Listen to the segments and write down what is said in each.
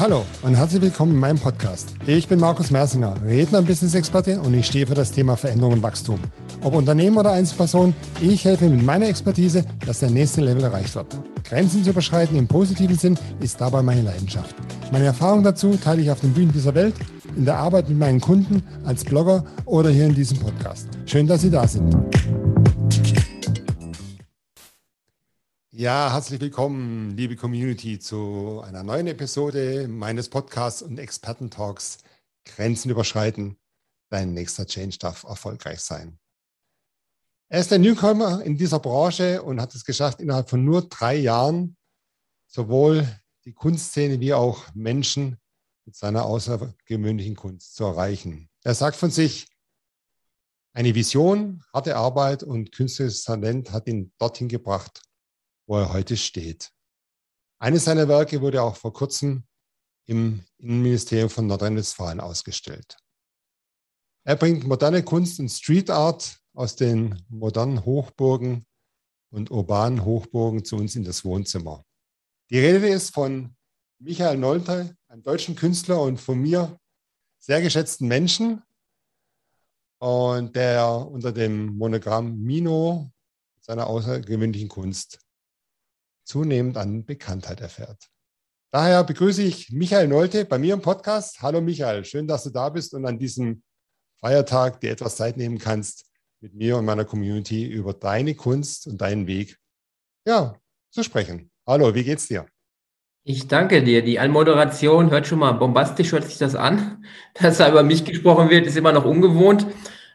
Hallo und herzlich willkommen in meinem Podcast. Ich bin Markus Mersinger, Redner und Business-Experte und ich stehe für das Thema Veränderung und Wachstum. Ob Unternehmen oder Einzelperson, ich helfe mit meiner Expertise, dass der nächste Level erreicht wird. Grenzen zu überschreiten im positiven Sinn ist dabei meine Leidenschaft. Meine Erfahrung dazu teile ich auf den Bühnen dieser Welt, in der Arbeit mit meinen Kunden, als Blogger oder hier in diesem Podcast. Schön, dass Sie da sind. Ja, herzlich willkommen, liebe Community, zu einer neuen Episode meines Podcasts und Experten-Talks Grenzen überschreiten. Dein nächster Change darf erfolgreich sein. Er ist ein Newcomer in dieser Branche und hat es geschafft, innerhalb von nur drei Jahren sowohl die Kunstszene wie auch Menschen mit seiner außergewöhnlichen Kunst zu erreichen. Er sagt von sich, eine Vision, harte Arbeit und künstlerisches Talent hat ihn dorthin gebracht, wo er heute steht. Eines seiner Werke wurde auch vor kurzem im Innenministerium von Nordrhein-Westfalen ausgestellt. Er bringt moderne Kunst und Street Art aus den modernen Hochburgen und urbanen Hochburgen zu uns in das Wohnzimmer. Die Rede ist von Michael Nolte, einem deutschen Künstler und von mir sehr geschätzten Menschen, und der unter dem Monogramm Mino seiner außergewöhnlichen Kunst zunehmend an Bekanntheit erfährt. Daher begrüße ich Michael Nolte bei mir im Podcast. Hallo Michael, schön, dass du da bist und an diesem Feiertag dir etwas Zeit nehmen kannst, mit mir und meiner Community über deine Kunst und deinen Weg ja, zu sprechen. Hallo, wie geht's dir? Ich danke dir. Die Anmoderation hört schon mal bombastisch, hört sich das an. Dass da über mich gesprochen wird, ist immer noch ungewohnt.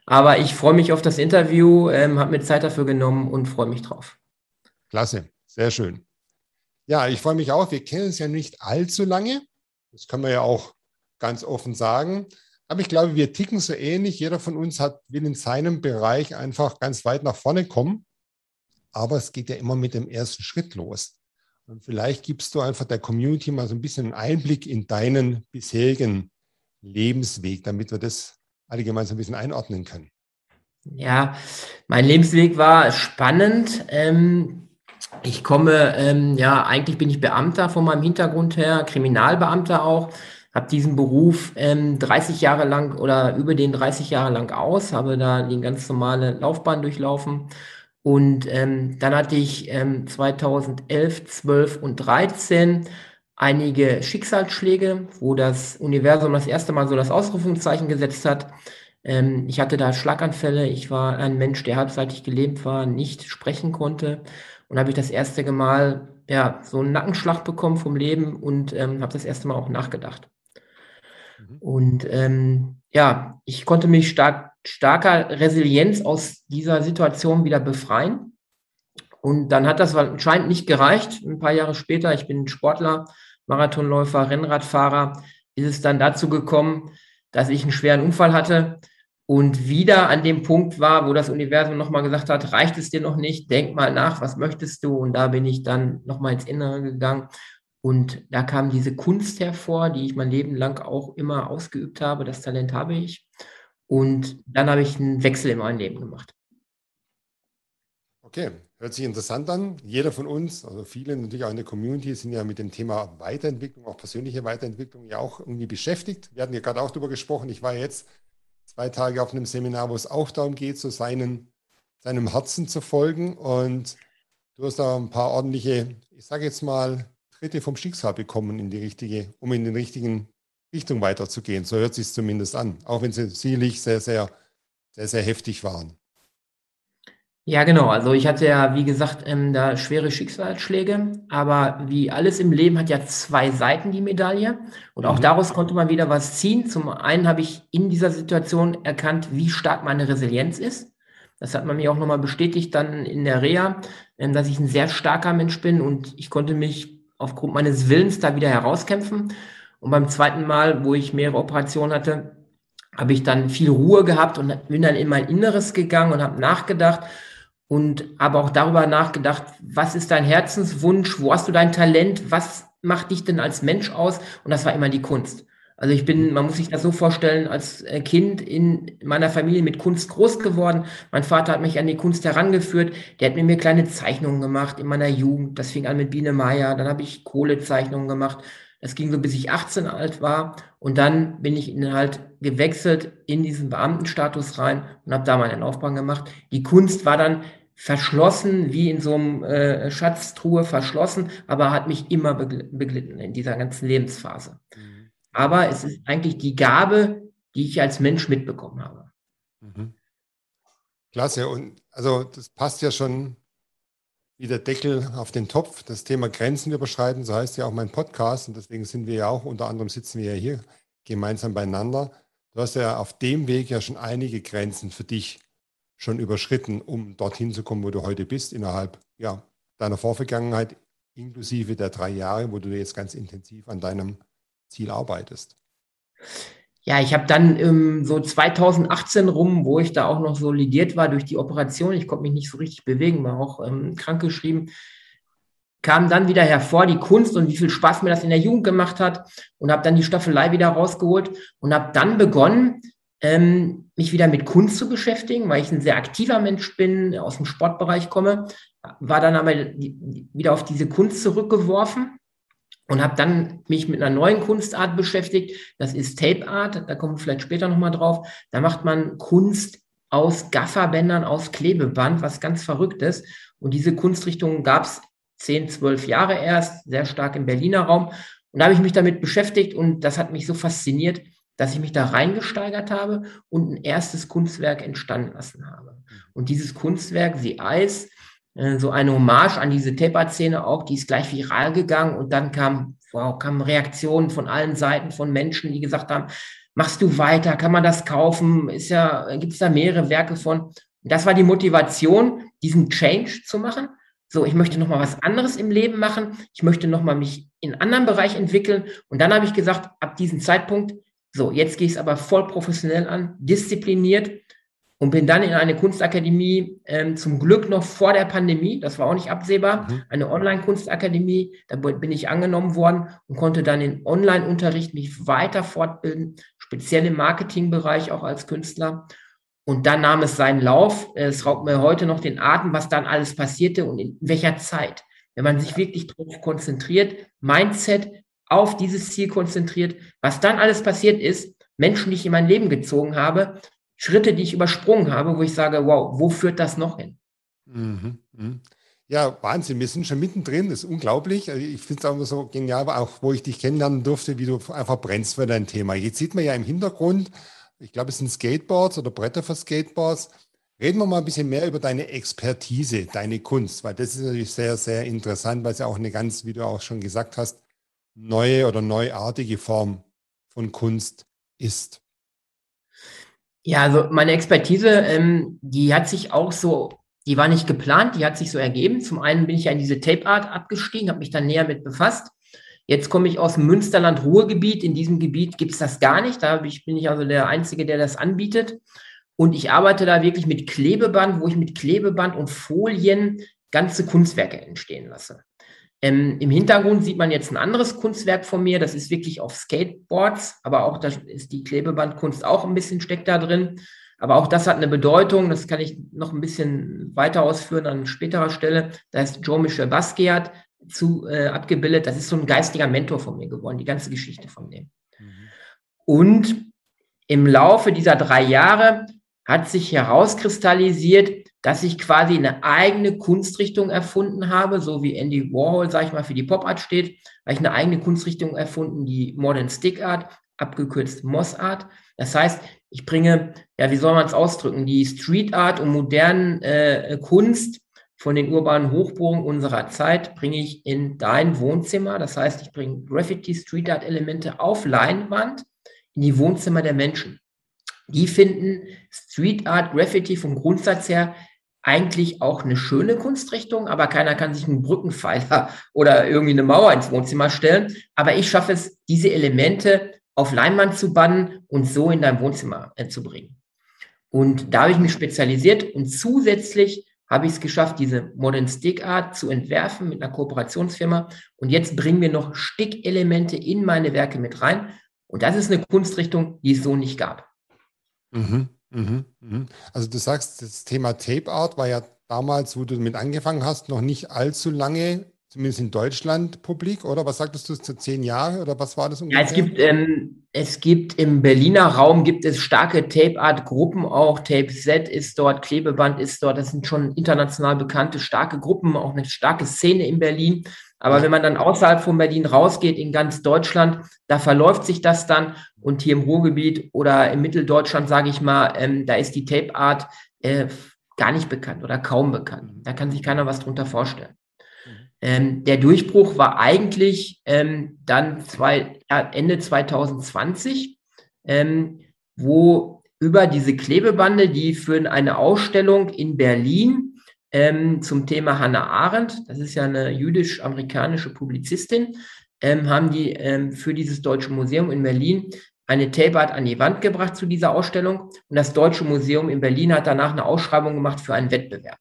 Aber ich freue mich auf das Interview, ähm, habe mir Zeit dafür genommen und freue mich drauf. Klasse, sehr schön. Ja, ich freue mich auch. Wir kennen es ja nicht allzu lange. Das kann man ja auch ganz offen sagen. Aber ich glaube, wir ticken so ähnlich. Jeder von uns hat, will in seinem Bereich einfach ganz weit nach vorne kommen. Aber es geht ja immer mit dem ersten Schritt los. Und vielleicht gibst du einfach der Community mal so ein bisschen einen Einblick in deinen bisherigen Lebensweg, damit wir das alle gemeinsam ein bisschen einordnen können. Ja, mein Lebensweg war spannend. Ähm, ich komme, ähm, ja, eigentlich bin ich Beamter von meinem Hintergrund her, Kriminalbeamter auch, habe diesen Beruf ähm, 30 Jahre lang oder über den 30 Jahre lang aus, habe da die ganz normale Laufbahn durchlaufen. Und ähm, dann hatte ich ähm, 2011, 12 und 13 einige Schicksalsschläge, wo das Universum das erste Mal so das Ausrufungszeichen gesetzt hat. Ähm, ich hatte da Schlaganfälle. Ich war ein Mensch, der halbseitig gelähmt war, nicht sprechen konnte und habe ich das erste Mal ja, so einen Nackenschlag bekommen vom Leben und ähm, habe das erste Mal auch nachgedacht. Mhm. Und ähm, ja, ich konnte mich stark, starker Resilienz aus dieser Situation wieder befreien. Und dann hat das anscheinend nicht gereicht. Ein paar Jahre später, ich bin Sportler, Marathonläufer, Rennradfahrer, ist es dann dazu gekommen, dass ich einen schweren Unfall hatte und wieder an dem Punkt war, wo das Universum nochmal gesagt hat, reicht es dir noch nicht, denk mal nach, was möchtest du? Und da bin ich dann nochmal ins Innere gegangen. Und da kam diese Kunst hervor, die ich mein Leben lang auch immer ausgeübt habe. Das Talent habe ich. Und dann habe ich einen Wechsel in meinem Leben gemacht. Okay, hört sich interessant an. Jeder von uns, also viele natürlich auch in der Community, sind ja mit dem Thema Weiterentwicklung, auch persönliche Weiterentwicklung ja auch irgendwie beschäftigt. Wir hatten ja gerade auch darüber gesprochen. Ich war jetzt zwei Tage auf einem Seminar, wo es auch darum geht, so seinen, seinem Herzen zu folgen. Und du hast da ein paar ordentliche, ich sage jetzt mal, Tritte vom Schicksal bekommen in die richtige, um in den richtigen Richtung weiterzugehen. So hört sich zumindest an, auch wenn sie sicherlich sehr, sehr, sehr, sehr heftig waren. Ja, genau. Also ich hatte ja, wie gesagt, ähm, da schwere Schicksalsschläge, aber wie alles im Leben hat ja zwei Seiten die Medaille und auch mhm. daraus konnte man wieder was ziehen. Zum einen habe ich in dieser Situation erkannt, wie stark meine Resilienz ist. Das hat man mir auch nochmal bestätigt dann in der Reha, ähm, dass ich ein sehr starker Mensch bin und ich konnte mich aufgrund meines Willens da wieder herauskämpfen. Und beim zweiten Mal, wo ich mehrere Operationen hatte, habe ich dann viel Ruhe gehabt und bin dann in mein Inneres gegangen und habe nachgedacht und aber auch darüber nachgedacht, was ist dein Herzenswunsch, wo hast du dein Talent, was macht dich denn als Mensch aus? Und das war immer die Kunst. Also ich bin, man muss sich das so vorstellen, als äh, Kind in meiner Familie mit Kunst groß geworden. Mein Vater hat mich an die Kunst herangeführt. Der hat mit mir kleine Zeichnungen gemacht in meiner Jugend. Das fing an mit Biene Meier. Dann habe ich Kohlezeichnungen gemacht. Das ging so, bis ich 18 alt war. Und dann bin ich halt gewechselt in diesen Beamtenstatus rein und habe da meine Laufbahn gemacht. Die Kunst war dann verschlossen, wie in so einem äh, Schatztruhe verschlossen, aber hat mich immer beglitten in dieser ganzen Lebensphase. Mhm. Aber es ist eigentlich die Gabe, die ich als Mensch mitbekommen habe. Mhm. Klasse. Und also das passt ja schon wie der Deckel auf den Topf. Das Thema Grenzen überschreiten, so heißt ja auch mein Podcast. Und deswegen sind wir ja auch, unter anderem sitzen wir ja hier gemeinsam beieinander. Du hast ja auf dem Weg ja schon einige Grenzen für dich schon überschritten, um dorthin zu kommen, wo du heute bist, innerhalb ja, deiner Vorvergangenheit, inklusive der drei Jahre, wo du jetzt ganz intensiv an deinem Ziel arbeitest. Ja, ich habe dann ähm, so 2018 rum, wo ich da auch noch solidiert war durch die Operation, ich konnte mich nicht so richtig bewegen, war auch ähm, krankgeschrieben, kam dann wieder hervor die Kunst und wie viel Spaß mir das in der Jugend gemacht hat und habe dann die Staffelei wieder rausgeholt und habe dann begonnen, ähm, mich wieder mit Kunst zu beschäftigen, weil ich ein sehr aktiver Mensch bin, aus dem Sportbereich komme, war dann aber wieder auf diese Kunst zurückgeworfen und habe dann mich mit einer neuen Kunstart beschäftigt. Das ist Tape Art. Da kommen wir vielleicht später nochmal drauf. Da macht man Kunst aus Gafferbändern, aus Klebeband, was ganz verrückt ist. Und diese Kunstrichtung gab es zehn, zwölf Jahre erst, sehr stark im Berliner Raum. Und da habe ich mich damit beschäftigt und das hat mich so fasziniert, dass ich mich da reingesteigert habe und ein erstes Kunstwerk entstanden lassen habe. Und dieses Kunstwerk, The Eyes, so eine Hommage an diese Taper-Szene auch, die ist gleich viral gegangen und dann kam, wow, kamen Reaktionen von allen Seiten von Menschen, die gesagt haben, machst du weiter, kann man das kaufen, ist ja, gibt es da mehrere Werke von. Und das war die Motivation, diesen Change zu machen. So, ich möchte nochmal was anderes im Leben machen. Ich möchte nochmal mich in einen anderen Bereich entwickeln. Und dann habe ich gesagt, ab diesem Zeitpunkt, so, jetzt gehe ich es aber voll professionell an, diszipliniert und bin dann in eine Kunstakademie, ähm, zum Glück noch vor der Pandemie, das war auch nicht absehbar, mhm. eine Online-Kunstakademie, da bin ich angenommen worden und konnte dann in Online-Unterricht mich weiter fortbilden, speziell im Marketingbereich auch als Künstler. Und dann nahm es seinen Lauf. Es raubt mir heute noch den Atem, was dann alles passierte und in welcher Zeit. Wenn man sich wirklich darauf konzentriert, Mindset auf dieses Ziel konzentriert, was dann alles passiert ist, Menschen, die ich in mein Leben gezogen habe, Schritte, die ich übersprungen habe, wo ich sage, wow, wo führt das noch hin? Mhm, mh. Ja, Wahnsinn. Wir sind schon mittendrin. Das ist unglaublich. Also ich finde es auch so genial, auch wo ich dich kennenlernen durfte, wie du einfach brennst für dein Thema. Jetzt sieht man ja im Hintergrund, ich glaube, es sind Skateboards oder Bretter für Skateboards. Reden wir mal ein bisschen mehr über deine Expertise, deine Kunst, weil das ist natürlich sehr, sehr interessant, weil es ja auch eine ganz, wie du auch schon gesagt hast, neue oder neuartige Form von Kunst ist. Ja, also meine Expertise, ähm, die hat sich auch so, die war nicht geplant, die hat sich so ergeben. Zum einen bin ich ja in diese Tape Art abgestiegen, habe mich dann näher mit befasst. Jetzt komme ich aus dem Münsterland-Ruhrgebiet. In diesem Gebiet gibt es das gar nicht. Da bin ich also der Einzige, der das anbietet. Und ich arbeite da wirklich mit Klebeband, wo ich mit Klebeband und Folien ganze Kunstwerke entstehen lasse. Ähm, Im Hintergrund sieht man jetzt ein anderes Kunstwerk von mir. Das ist wirklich auf Skateboards, aber auch da ist die Klebebandkunst auch ein bisschen steckt da drin. Aber auch das hat eine Bedeutung. Das kann ich noch ein bisschen weiter ausführen an späterer Stelle. Da ist Jean-Michel Basquiat zu äh, abgebildet. Das ist so ein geistiger Mentor von mir geworden, die ganze Geschichte von dem. Mhm. Und im Laufe dieser drei Jahre hat sich herauskristallisiert, dass ich quasi eine eigene Kunstrichtung erfunden habe, so wie Andy Warhol, sage ich mal, für die Pop Art steht, habe ich eine eigene Kunstrichtung erfunden, die Modern Stick Art, abgekürzt Moss Art. Das heißt, ich bringe, ja, wie soll man es ausdrücken, die Street Art und modernen äh, Kunst von den urbanen Hochburgen unserer Zeit bringe ich in dein Wohnzimmer. Das heißt, ich bringe Graffiti, Street Art Elemente auf Leinwand in die Wohnzimmer der Menschen. Die finden Street Art, Graffiti vom Grundsatz her eigentlich auch eine schöne Kunstrichtung, aber keiner kann sich einen Brückenpfeiler oder irgendwie eine Mauer ins Wohnzimmer stellen. Aber ich schaffe es, diese Elemente auf Leinwand zu bannen und so in dein Wohnzimmer äh, zu bringen. Und da habe ich mich spezialisiert und zusätzlich habe ich es geschafft, diese Modern Stick Art zu entwerfen mit einer Kooperationsfirma. Und jetzt bringen wir noch Stickelemente in meine Werke mit rein. Und das ist eine Kunstrichtung, die es so nicht gab. Mhm. Mhm, mhm. Also du sagst, das Thema Tape Art war ja damals, wo du damit angefangen hast, noch nicht allzu lange zumindest in Deutschland publik, oder? Was sagtest du, zu zehn Jahre oder was war das ungefähr? Ja, es gibt, ähm, es gibt im Berliner Raum gibt es starke Tape-Art-Gruppen auch. Tape Z ist dort, Klebeband ist dort. Das sind schon international bekannte starke Gruppen, auch eine starke Szene in Berlin. Aber wenn man dann außerhalb von Berlin rausgeht, in ganz Deutschland, da verläuft sich das dann. Und hier im Ruhrgebiet oder im Mitteldeutschland, sage ich mal, ähm, da ist die Tape Art äh, gar nicht bekannt oder kaum bekannt. Da kann sich keiner was drunter vorstellen. Ähm, der Durchbruch war eigentlich ähm, dann zwei, ja, Ende 2020, ähm, wo über diese Klebebande, die für eine Ausstellung in Berlin ähm, zum Thema Hannah Arendt, das ist ja eine jüdisch-amerikanische Publizistin, ähm, haben die ähm, für dieses Deutsche Museum in Berlin eine Tapeart an die Wand gebracht zu dieser Ausstellung und das Deutsche Museum in Berlin hat danach eine Ausschreibung gemacht für einen Wettbewerb.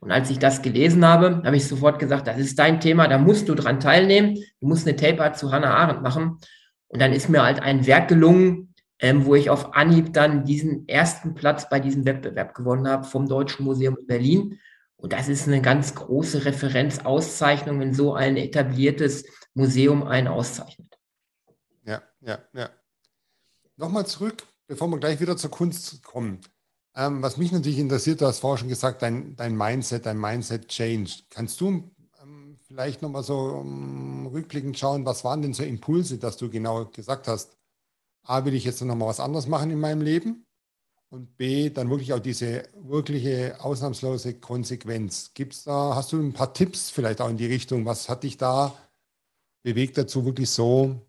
Und als ich das gelesen habe, habe ich sofort gesagt, das ist dein Thema, da musst du dran teilnehmen. Du musst eine Tape-Art zu Hannah Arendt machen. Und dann ist mir halt ein Werk gelungen, ähm, wo ich auf Anhieb dann diesen ersten Platz bei diesem Wettbewerb gewonnen habe vom Deutschen Museum in Berlin. Und das ist eine ganz große Referenzauszeichnung, wenn so ein etabliertes Museum einen auszeichnet. Ja, ja, ja. Nochmal zurück, bevor wir gleich wieder zur Kunst kommen. Ähm, was mich natürlich interessiert, du hast vorher schon gesagt, dein, dein Mindset, dein Mindset Change. Kannst du ähm, vielleicht nochmal so um, rückblickend schauen, was waren denn so Impulse, dass du genau gesagt hast, A, will ich jetzt nochmal was anderes machen in meinem Leben? Und B, dann wirklich auch diese wirkliche ausnahmslose Konsequenz. Gibt's da, hast du ein paar Tipps vielleicht auch in die Richtung? Was hat dich da bewegt dazu, wirklich so,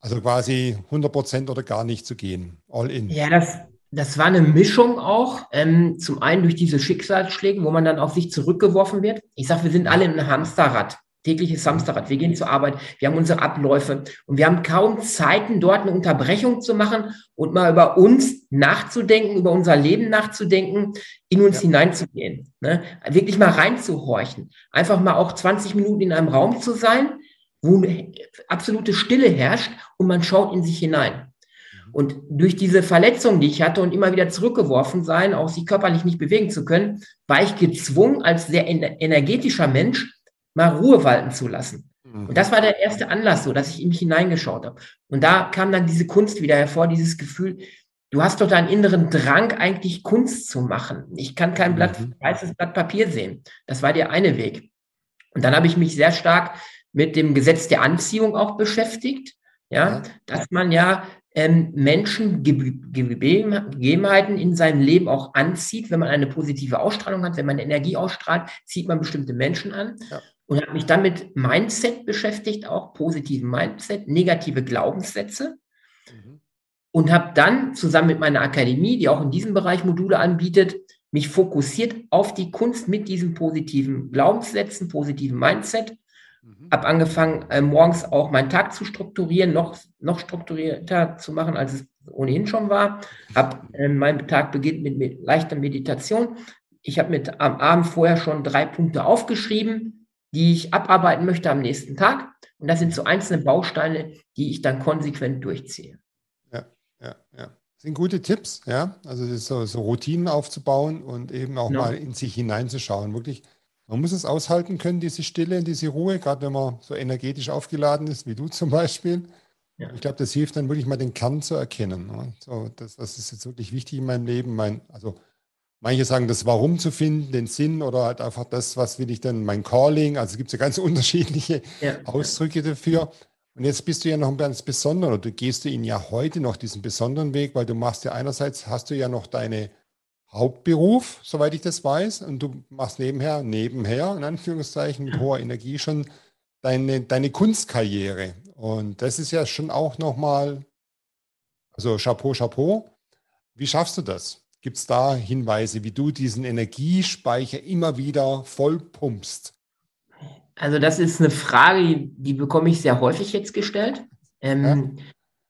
also quasi 100 Prozent oder gar nicht zu gehen? All in. Ja, das, das war eine Mischung auch. Ähm, zum einen durch diese Schicksalsschläge, wo man dann auf sich zurückgeworfen wird. Ich sage, wir sind alle in einem Hamsterrad, tägliches Hamsterrad. Wir gehen zur Arbeit, wir haben unsere Abläufe und wir haben kaum Zeiten, dort eine Unterbrechung zu machen und mal über uns nachzudenken, über unser Leben nachzudenken, in uns ja. hineinzugehen. Ne? Wirklich mal reinzuhorchen. Einfach mal auch 20 Minuten in einem Raum zu sein, wo absolute Stille herrscht und man schaut in sich hinein. Und durch diese Verletzung, die ich hatte und immer wieder zurückgeworfen sein, auch sich körperlich nicht bewegen zu können, war ich gezwungen, als sehr energetischer Mensch mal Ruhe walten zu lassen. Mhm. Und das war der erste Anlass, so dass ich in mich hineingeschaut habe. Und da kam dann diese Kunst wieder hervor, dieses Gefühl, du hast doch deinen inneren Drang, eigentlich Kunst zu machen. Ich kann kein Blatt, mhm. weißes Blatt Papier sehen. Das war der eine Weg. Und dann habe ich mich sehr stark mit dem Gesetz der Anziehung auch beschäftigt. Ja, dass man ja ähm, Menschen Gegebenheiten in seinem Leben auch anzieht. Wenn man eine positive Ausstrahlung hat, wenn man Energie ausstrahlt, zieht man bestimmte Menschen an. Ja. Und habe mich dann mit Mindset beschäftigt, auch positiven Mindset, negative Glaubenssätze. Mhm. Und habe dann zusammen mit meiner Akademie, die auch in diesem Bereich Module anbietet, mich fokussiert auf die Kunst mit diesen positiven Glaubenssätzen, positiven Mindset Mhm. Habe angefangen, äh, morgens auch meinen Tag zu strukturieren, noch, noch strukturierter zu machen, als es ohnehin schon war. Hab, äh, mein Tag beginnt mit, mit leichter Meditation. Ich habe mit am Abend vorher schon drei Punkte aufgeschrieben, die ich abarbeiten möchte am nächsten Tag. Und das sind so einzelne Bausteine, die ich dann konsequent durchziehe. Ja, ja, ja. Das sind gute Tipps, ja. Also so, so Routinen aufzubauen und eben auch genau. mal in sich hineinzuschauen. Wirklich man muss es aushalten können, diese Stille, diese Ruhe, gerade wenn man so energetisch aufgeladen ist, wie du zum Beispiel. Ja. Ich glaube, das hilft dann wirklich mal den Kern zu erkennen. Ne? So, das, das ist jetzt wirklich wichtig in meinem Leben. Mein, also manche sagen, das Warum zu finden, den Sinn oder halt einfach das, was will ich denn, mein Calling. Also es gibt ja ganz unterschiedliche ja. Ausdrücke dafür. Und jetzt bist du ja noch ein ganz besonderer, oder du gehst du ihn ja heute noch diesen besonderen Weg, weil du machst ja einerseits, hast du ja noch deine Hauptberuf, soweit ich das weiß, und du machst nebenher, nebenher, in Anführungszeichen, mit hoher Energie schon deine, deine Kunstkarriere. Und das ist ja schon auch nochmal, also Chapeau, Chapeau. Wie schaffst du das? Gibt es da Hinweise, wie du diesen Energiespeicher immer wieder vollpumpst? Also das ist eine Frage, die bekomme ich sehr häufig jetzt gestellt. Ähm, ja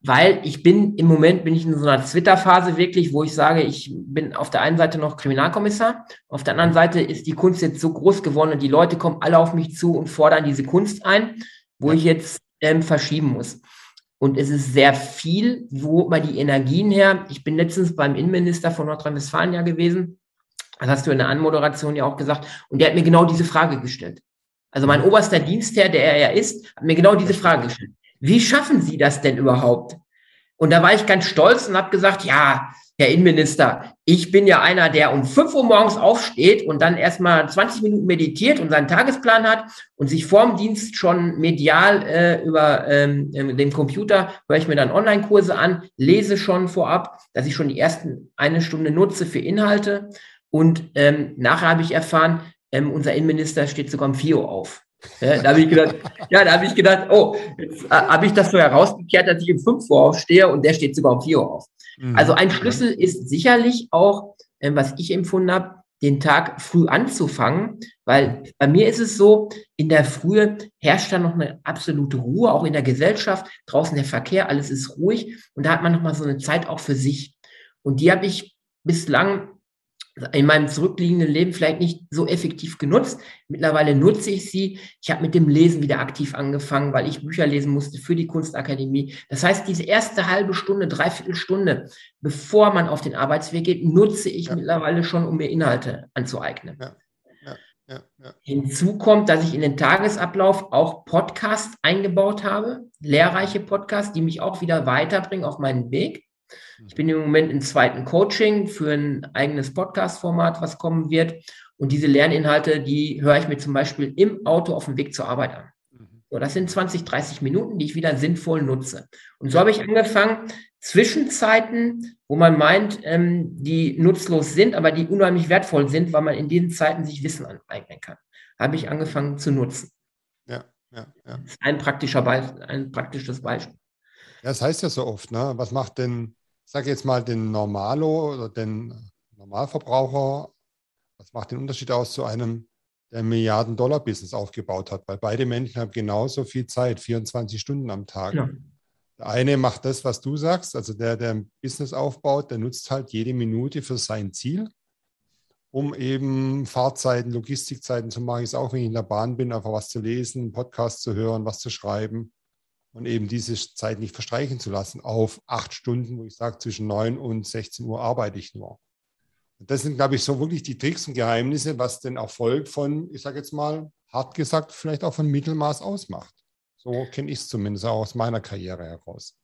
weil ich bin im Moment bin ich in so einer Twitter-Phase wirklich, wo ich sage, ich bin auf der einen Seite noch Kriminalkommissar, auf der anderen Seite ist die Kunst jetzt so groß geworden und die Leute kommen alle auf mich zu und fordern diese Kunst ein, wo ich jetzt ähm, verschieben muss. Und es ist sehr viel, wo mal die Energien her. Ich bin letztens beim Innenminister von Nordrhein-Westfalen ja gewesen. Das hast du in der Anmoderation ja auch gesagt. Und der hat mir genau diese Frage gestellt. Also mein oberster Dienstherr, der er ja ist, hat mir genau diese Frage gestellt. Wie schaffen Sie das denn überhaupt? Und da war ich ganz stolz und habe gesagt, ja, Herr Innenminister, ich bin ja einer, der um 5 Uhr morgens aufsteht und dann erstmal 20 Minuten meditiert und seinen Tagesplan hat und sich vorm Dienst schon medial äh, über ähm, den Computer, höre ich mir dann Online-Kurse an, lese schon vorab, dass ich schon die ersten eine Stunde nutze für Inhalte. Und ähm, nachher habe ich erfahren, ähm, unser Innenminister steht sogar um 4 Uhr auf. Ja, da habe ich gedacht, ja, da habe ich gedacht, oh, jetzt äh, habe ich das so herausgekehrt, dass ich um 5 Uhr aufstehe und der steht sogar um 4 Uhr auf. Mhm. Also ein Schlüssel ist sicherlich auch, äh, was ich empfunden habe, den Tag früh anzufangen, weil bei mir ist es so, in der Frühe herrscht da noch eine absolute Ruhe, auch in der Gesellschaft, draußen der Verkehr, alles ist ruhig und da hat man noch mal so eine Zeit auch für sich. Und die habe ich bislang in meinem zurückliegenden Leben vielleicht nicht so effektiv genutzt. Mittlerweile nutze ich sie. Ich habe mit dem Lesen wieder aktiv angefangen, weil ich Bücher lesen musste für die Kunstakademie. Das heißt, diese erste halbe Stunde, dreiviertel Stunde, bevor man auf den Arbeitsweg geht, nutze ich ja. mittlerweile schon, um mir Inhalte anzueignen. Ja. Ja, ja. Hinzu kommt, dass ich in den Tagesablauf auch Podcasts eingebaut habe, lehrreiche Podcasts, die mich auch wieder weiterbringen auf meinen Weg. Ich bin im Moment im zweiten Coaching für ein eigenes Podcast-Format, was kommen wird. Und diese Lerninhalte, die höre ich mir zum Beispiel im Auto auf dem Weg zur Arbeit an. Mhm. So, das sind 20, 30 Minuten, die ich wieder sinnvoll nutze. Und so habe ich angefangen, Zwischenzeiten, wo man meint, ähm, die nutzlos sind, aber die unheimlich wertvoll sind, weil man in diesen Zeiten sich Wissen aneignen kann, habe ich angefangen zu nutzen. Ja, ja, ja. Ein, praktischer Be ein praktisches Beispiel. Ja, das heißt ja so oft, ne? was macht denn sage jetzt mal, den Normalo oder den Normalverbraucher, was macht den Unterschied aus zu einem, der ein Milliarden-Dollar-Business aufgebaut hat? Weil beide Menschen haben genauso viel Zeit, 24 Stunden am Tag. Ja. Der eine macht das, was du sagst, also der, der ein Business aufbaut, der nutzt halt jede Minute für sein Ziel, um eben Fahrzeiten, Logistikzeiten zu machen. Ich auch, wenn ich in der Bahn bin, einfach was zu lesen, einen Podcast zu hören, was zu schreiben und eben diese Zeit nicht verstreichen zu lassen auf acht Stunden, wo ich sage, zwischen neun und 16 Uhr arbeite ich nur. Das sind, glaube ich, so wirklich die Tricks und Geheimnisse, was den Erfolg von, ich sage jetzt mal, hart gesagt, vielleicht auch von Mittelmaß ausmacht. So kenne ich es zumindest auch aus meiner Karriere heraus.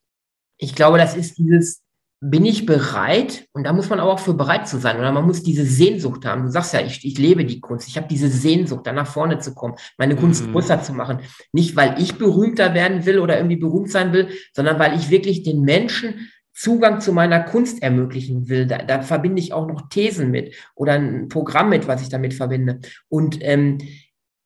Ich glaube, das ist dieses bin ich bereit, und da muss man aber auch für bereit zu sein, oder man muss diese Sehnsucht haben. Du sagst ja, ich, ich lebe die Kunst, ich habe diese Sehnsucht, da nach vorne zu kommen, meine Kunst mhm. größer zu machen. Nicht, weil ich berühmter werden will oder irgendwie berühmt sein will, sondern weil ich wirklich den Menschen Zugang zu meiner Kunst ermöglichen will. Da, da verbinde ich auch noch Thesen mit oder ein Programm mit, was ich damit verbinde. Und ähm,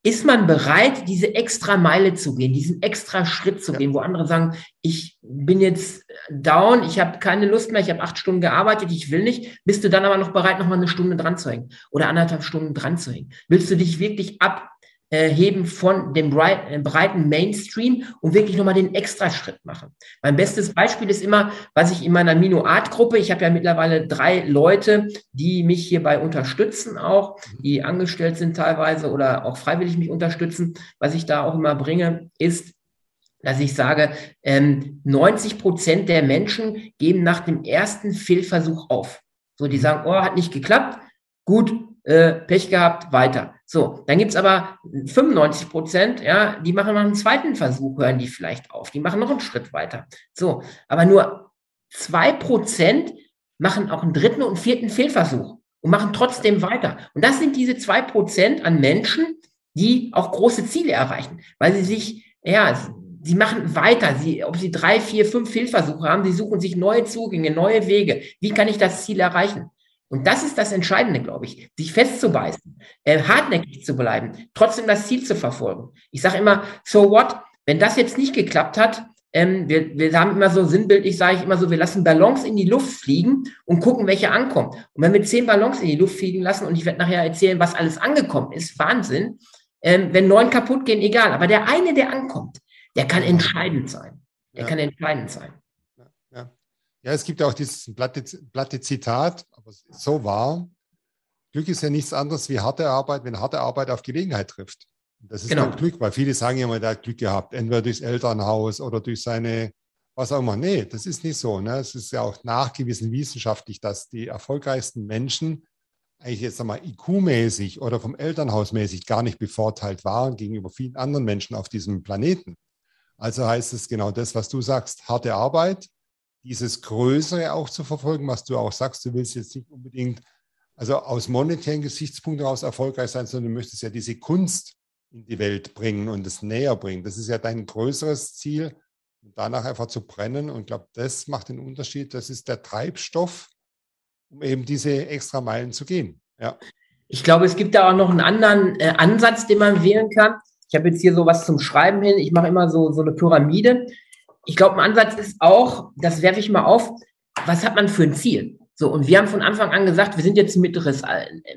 ist man bereit, diese extra Meile zu gehen, diesen extra Schritt zu ja. gehen, wo andere sagen, ich bin jetzt down, ich habe keine Lust mehr, ich habe acht Stunden gearbeitet, ich will nicht, bist du dann aber noch bereit, noch mal eine Stunde dran zu hängen oder anderthalb Stunden dran zu hängen? Willst du dich wirklich ab heben von dem äh, breiten Mainstream und wirklich nochmal den Extraschritt machen. Mein bestes Beispiel ist immer, was ich in meiner Mino-Art-Gruppe, ich habe ja mittlerweile drei Leute, die mich hierbei unterstützen auch, die angestellt sind teilweise oder auch freiwillig mich unterstützen. Was ich da auch immer bringe, ist, dass ich sage, ähm, 90 Prozent der Menschen geben nach dem ersten Fehlversuch auf. So, die sagen, oh, hat nicht geklappt. Gut, äh, Pech gehabt, weiter. So, dann gibt's aber 95 Prozent, ja, die machen noch einen zweiten Versuch, hören die vielleicht auf, die machen noch einen Schritt weiter. So, aber nur zwei Prozent machen auch einen dritten und vierten Fehlversuch und machen trotzdem weiter. Und das sind diese zwei Prozent an Menschen, die auch große Ziele erreichen, weil sie sich, ja, sie machen weiter. Sie, ob sie drei, vier, fünf Fehlversuche haben, sie suchen sich neue Zugänge, neue Wege. Wie kann ich das Ziel erreichen? Und das ist das Entscheidende, glaube ich, sich festzubeißen, äh, hartnäckig zu bleiben, trotzdem das Ziel zu verfolgen. Ich sage immer, so what, wenn das jetzt nicht geklappt hat, ähm, wir, wir haben immer so sinnbildlich, sage ich immer so, wir lassen Ballons in die Luft fliegen und gucken, welche ankommen. Und wenn wir zehn Ballons in die Luft fliegen lassen, und ich werde nachher erzählen, was alles angekommen ist, Wahnsinn, ähm, wenn neun kaputt gehen, egal. Aber der eine, der ankommt, der kann entscheidend sein. Der ja. kann entscheidend sein. Ja, es gibt auch dieses platte, platte Zitat, aber so wahr. Glück ist ja nichts anderes wie harte Arbeit, wenn harte Arbeit auf Gelegenheit trifft. Das ist genau. Glück, weil viele sagen ja immer, der hat Glück gehabt, entweder durchs Elternhaus oder durch seine, was auch immer. Nee, das ist nicht so. Ne? Es ist ja auch nachgewiesen wissenschaftlich, dass die erfolgreichsten Menschen eigentlich jetzt einmal IQ-mäßig oder vom Elternhausmäßig gar nicht bevorteilt war gegenüber vielen anderen Menschen auf diesem Planeten. Also heißt es genau das, was du sagst, harte Arbeit, dieses Größere auch zu verfolgen, was du auch sagst, du willst jetzt nicht unbedingt, also aus monetären Gesichtspunkten heraus erfolgreich sein, sondern du möchtest ja diese Kunst in die Welt bringen und es näher bringen. Das ist ja dein größeres Ziel, danach einfach zu brennen. Und ich glaube, das macht den Unterschied. Das ist der Treibstoff, um eben diese extra Meilen zu gehen. Ja. Ich glaube, es gibt da auch noch einen anderen äh, Ansatz, den man wählen kann. Ich habe jetzt hier so was zum Schreiben hin. Ich mache immer so, so eine Pyramide. Ich glaube, ein Ansatz ist auch, das werfe ich mal auf, was hat man für ein Ziel? So, und wir haben von Anfang an gesagt, wir sind jetzt mittleres,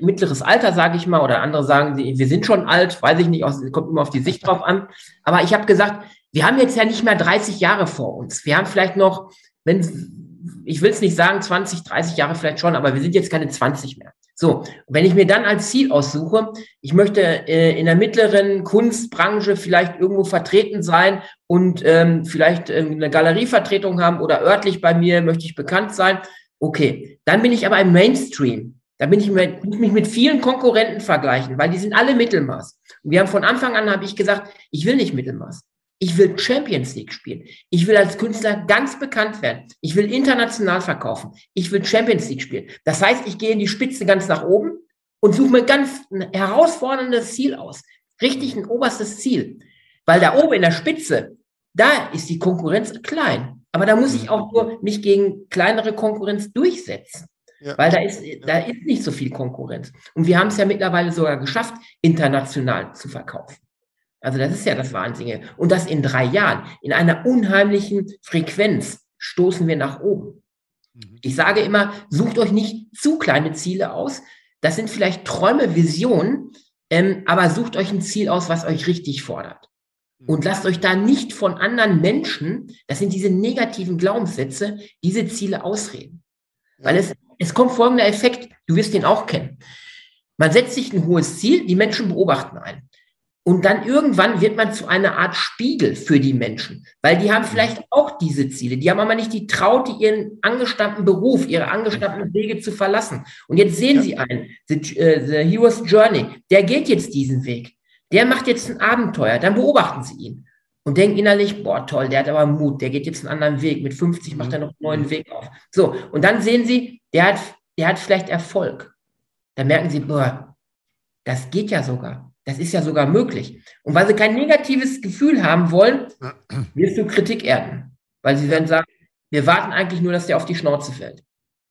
mittleres Alter, sage ich mal, oder andere sagen, wir sind schon alt, weiß ich nicht, kommt immer auf die Sicht drauf an. Aber ich habe gesagt, wir haben jetzt ja nicht mehr 30 Jahre vor uns. Wir haben vielleicht noch, wenn, ich will es nicht sagen, 20, 30 Jahre vielleicht schon, aber wir sind jetzt keine 20 mehr. So, wenn ich mir dann als Ziel aussuche, ich möchte äh, in der mittleren Kunstbranche vielleicht irgendwo vertreten sein und ähm, vielleicht äh, eine Galerievertretung haben oder örtlich bei mir möchte ich bekannt sein, okay, dann bin ich aber im Mainstream. Da bin ich, mit, mich mit vielen Konkurrenten vergleichen, weil die sind alle Mittelmaß. Und wir haben von Anfang an, habe ich gesagt, ich will nicht Mittelmaß. Ich will Champions League spielen. Ich will als Künstler ganz bekannt werden. Ich will international verkaufen. Ich will Champions League spielen. Das heißt, ich gehe in die Spitze ganz nach oben und suche mir ganz ein herausforderndes Ziel aus. Richtig ein oberstes Ziel. Weil da oben in der Spitze, da ist die Konkurrenz klein. Aber da muss ich auch nur mich gegen kleinere Konkurrenz durchsetzen. Ja. Weil da ist, da ist nicht so viel Konkurrenz. Und wir haben es ja mittlerweile sogar geschafft, international zu verkaufen. Also das ist ja das Wahnsinnige. Und das in drei Jahren. In einer unheimlichen Frequenz stoßen wir nach oben. Mhm. Ich sage immer, sucht euch nicht zu kleine Ziele aus. Das sind vielleicht Träume, Visionen, ähm, aber sucht euch ein Ziel aus, was euch richtig fordert. Mhm. Und lasst euch da nicht von anderen Menschen, das sind diese negativen Glaubenssätze, diese Ziele ausreden. Weil es, es kommt folgender Effekt, du wirst den auch kennen. Man setzt sich ein hohes Ziel, die Menschen beobachten einen. Und dann irgendwann wird man zu einer Art Spiegel für die Menschen, weil die haben vielleicht auch diese Ziele. Die haben aber nicht die Traute, ihren angestammten Beruf, ihre angestammten Wege zu verlassen. Und jetzt sehen ja. sie einen, the, uh, the Hero's Journey, der geht jetzt diesen Weg. Der macht jetzt ein Abenteuer. Dann beobachten sie ihn und denken innerlich, boah, toll, der hat aber Mut, der geht jetzt einen anderen Weg. Mit 50 macht er noch einen neuen mhm. Weg auf. So, und dann sehen sie, der hat, der hat vielleicht Erfolg. Dann merken sie, boah, das geht ja sogar. Das ist ja sogar möglich. Und weil sie kein negatives Gefühl haben wollen, wirst du Kritik ernten. Weil sie werden sagen, wir warten eigentlich nur, dass der auf die Schnauze fällt.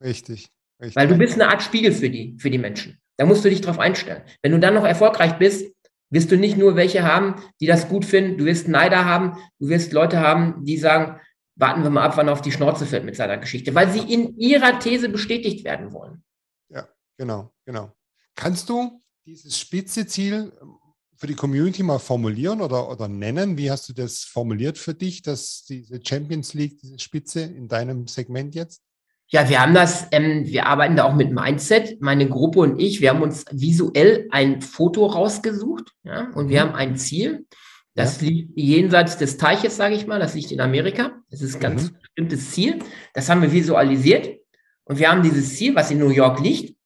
Richtig, richtig. Weil du bist eine Art Spiegel für die, für die Menschen. Da musst du dich drauf einstellen. Wenn du dann noch erfolgreich bist, wirst du nicht nur welche haben, die das gut finden, du wirst Neider haben, du wirst Leute haben, die sagen, warten wir mal ab, wann er auf die Schnauze fällt mit seiner Geschichte, weil sie in ihrer These bestätigt werden wollen. Ja, genau, genau. Kannst du dieses Spitze-Ziel ähm, für die Community mal formulieren oder, oder nennen? Wie hast du das formuliert für dich, dass diese Champions League, diese Spitze in deinem Segment jetzt? Ja, wir haben das, ähm, wir arbeiten da auch mit Mindset, meine Gruppe und ich, wir haben uns visuell ein Foto rausgesucht, ja, und wir mhm. haben ein Ziel. Das ja. liegt jenseits des Teiches, sage ich mal, das liegt in Amerika. Das ist ein ganz mhm. bestimmtes Ziel. Das haben wir visualisiert. Und wir haben dieses Ziel, was in New York liegt.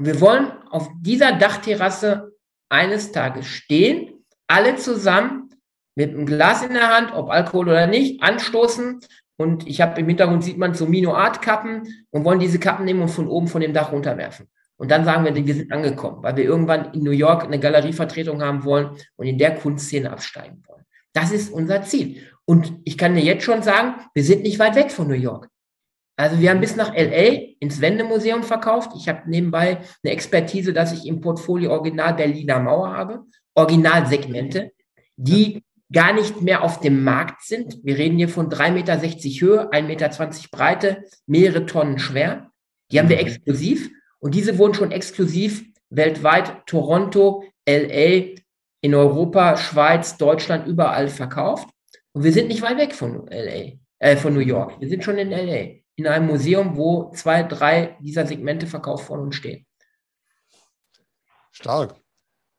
Und wir wollen auf dieser Dachterrasse eines Tages stehen, alle zusammen mit einem Glas in der Hand, ob Alkohol oder nicht, anstoßen. Und ich habe im Hintergrund sieht man so Mino-Art-Kappen und wollen diese Kappen nehmen und von oben von dem Dach runterwerfen. Und dann sagen wir, wir sind angekommen, weil wir irgendwann in New York eine Galerievertretung haben wollen und in der Kunstszene absteigen wollen. Das ist unser Ziel. Und ich kann dir jetzt schon sagen, wir sind nicht weit weg von New York. Also wir haben bis nach LA ins Wendemuseum verkauft. Ich habe nebenbei eine Expertise, dass ich im Portfolio Original Berliner Mauer habe, Originalsegmente, die gar nicht mehr auf dem Markt sind. Wir reden hier von 3,60 Meter Höhe, 1,20 Meter Breite, mehrere Tonnen schwer. Die haben wir mhm. exklusiv und diese wurden schon exklusiv weltweit, Toronto, LA, in Europa, Schweiz, Deutschland, überall verkauft. Und wir sind nicht weit weg von LA, äh, von New York. Wir sind schon in LA in einem Museum, wo zwei, drei dieser Segmente verkauft worden und stehen. Stark.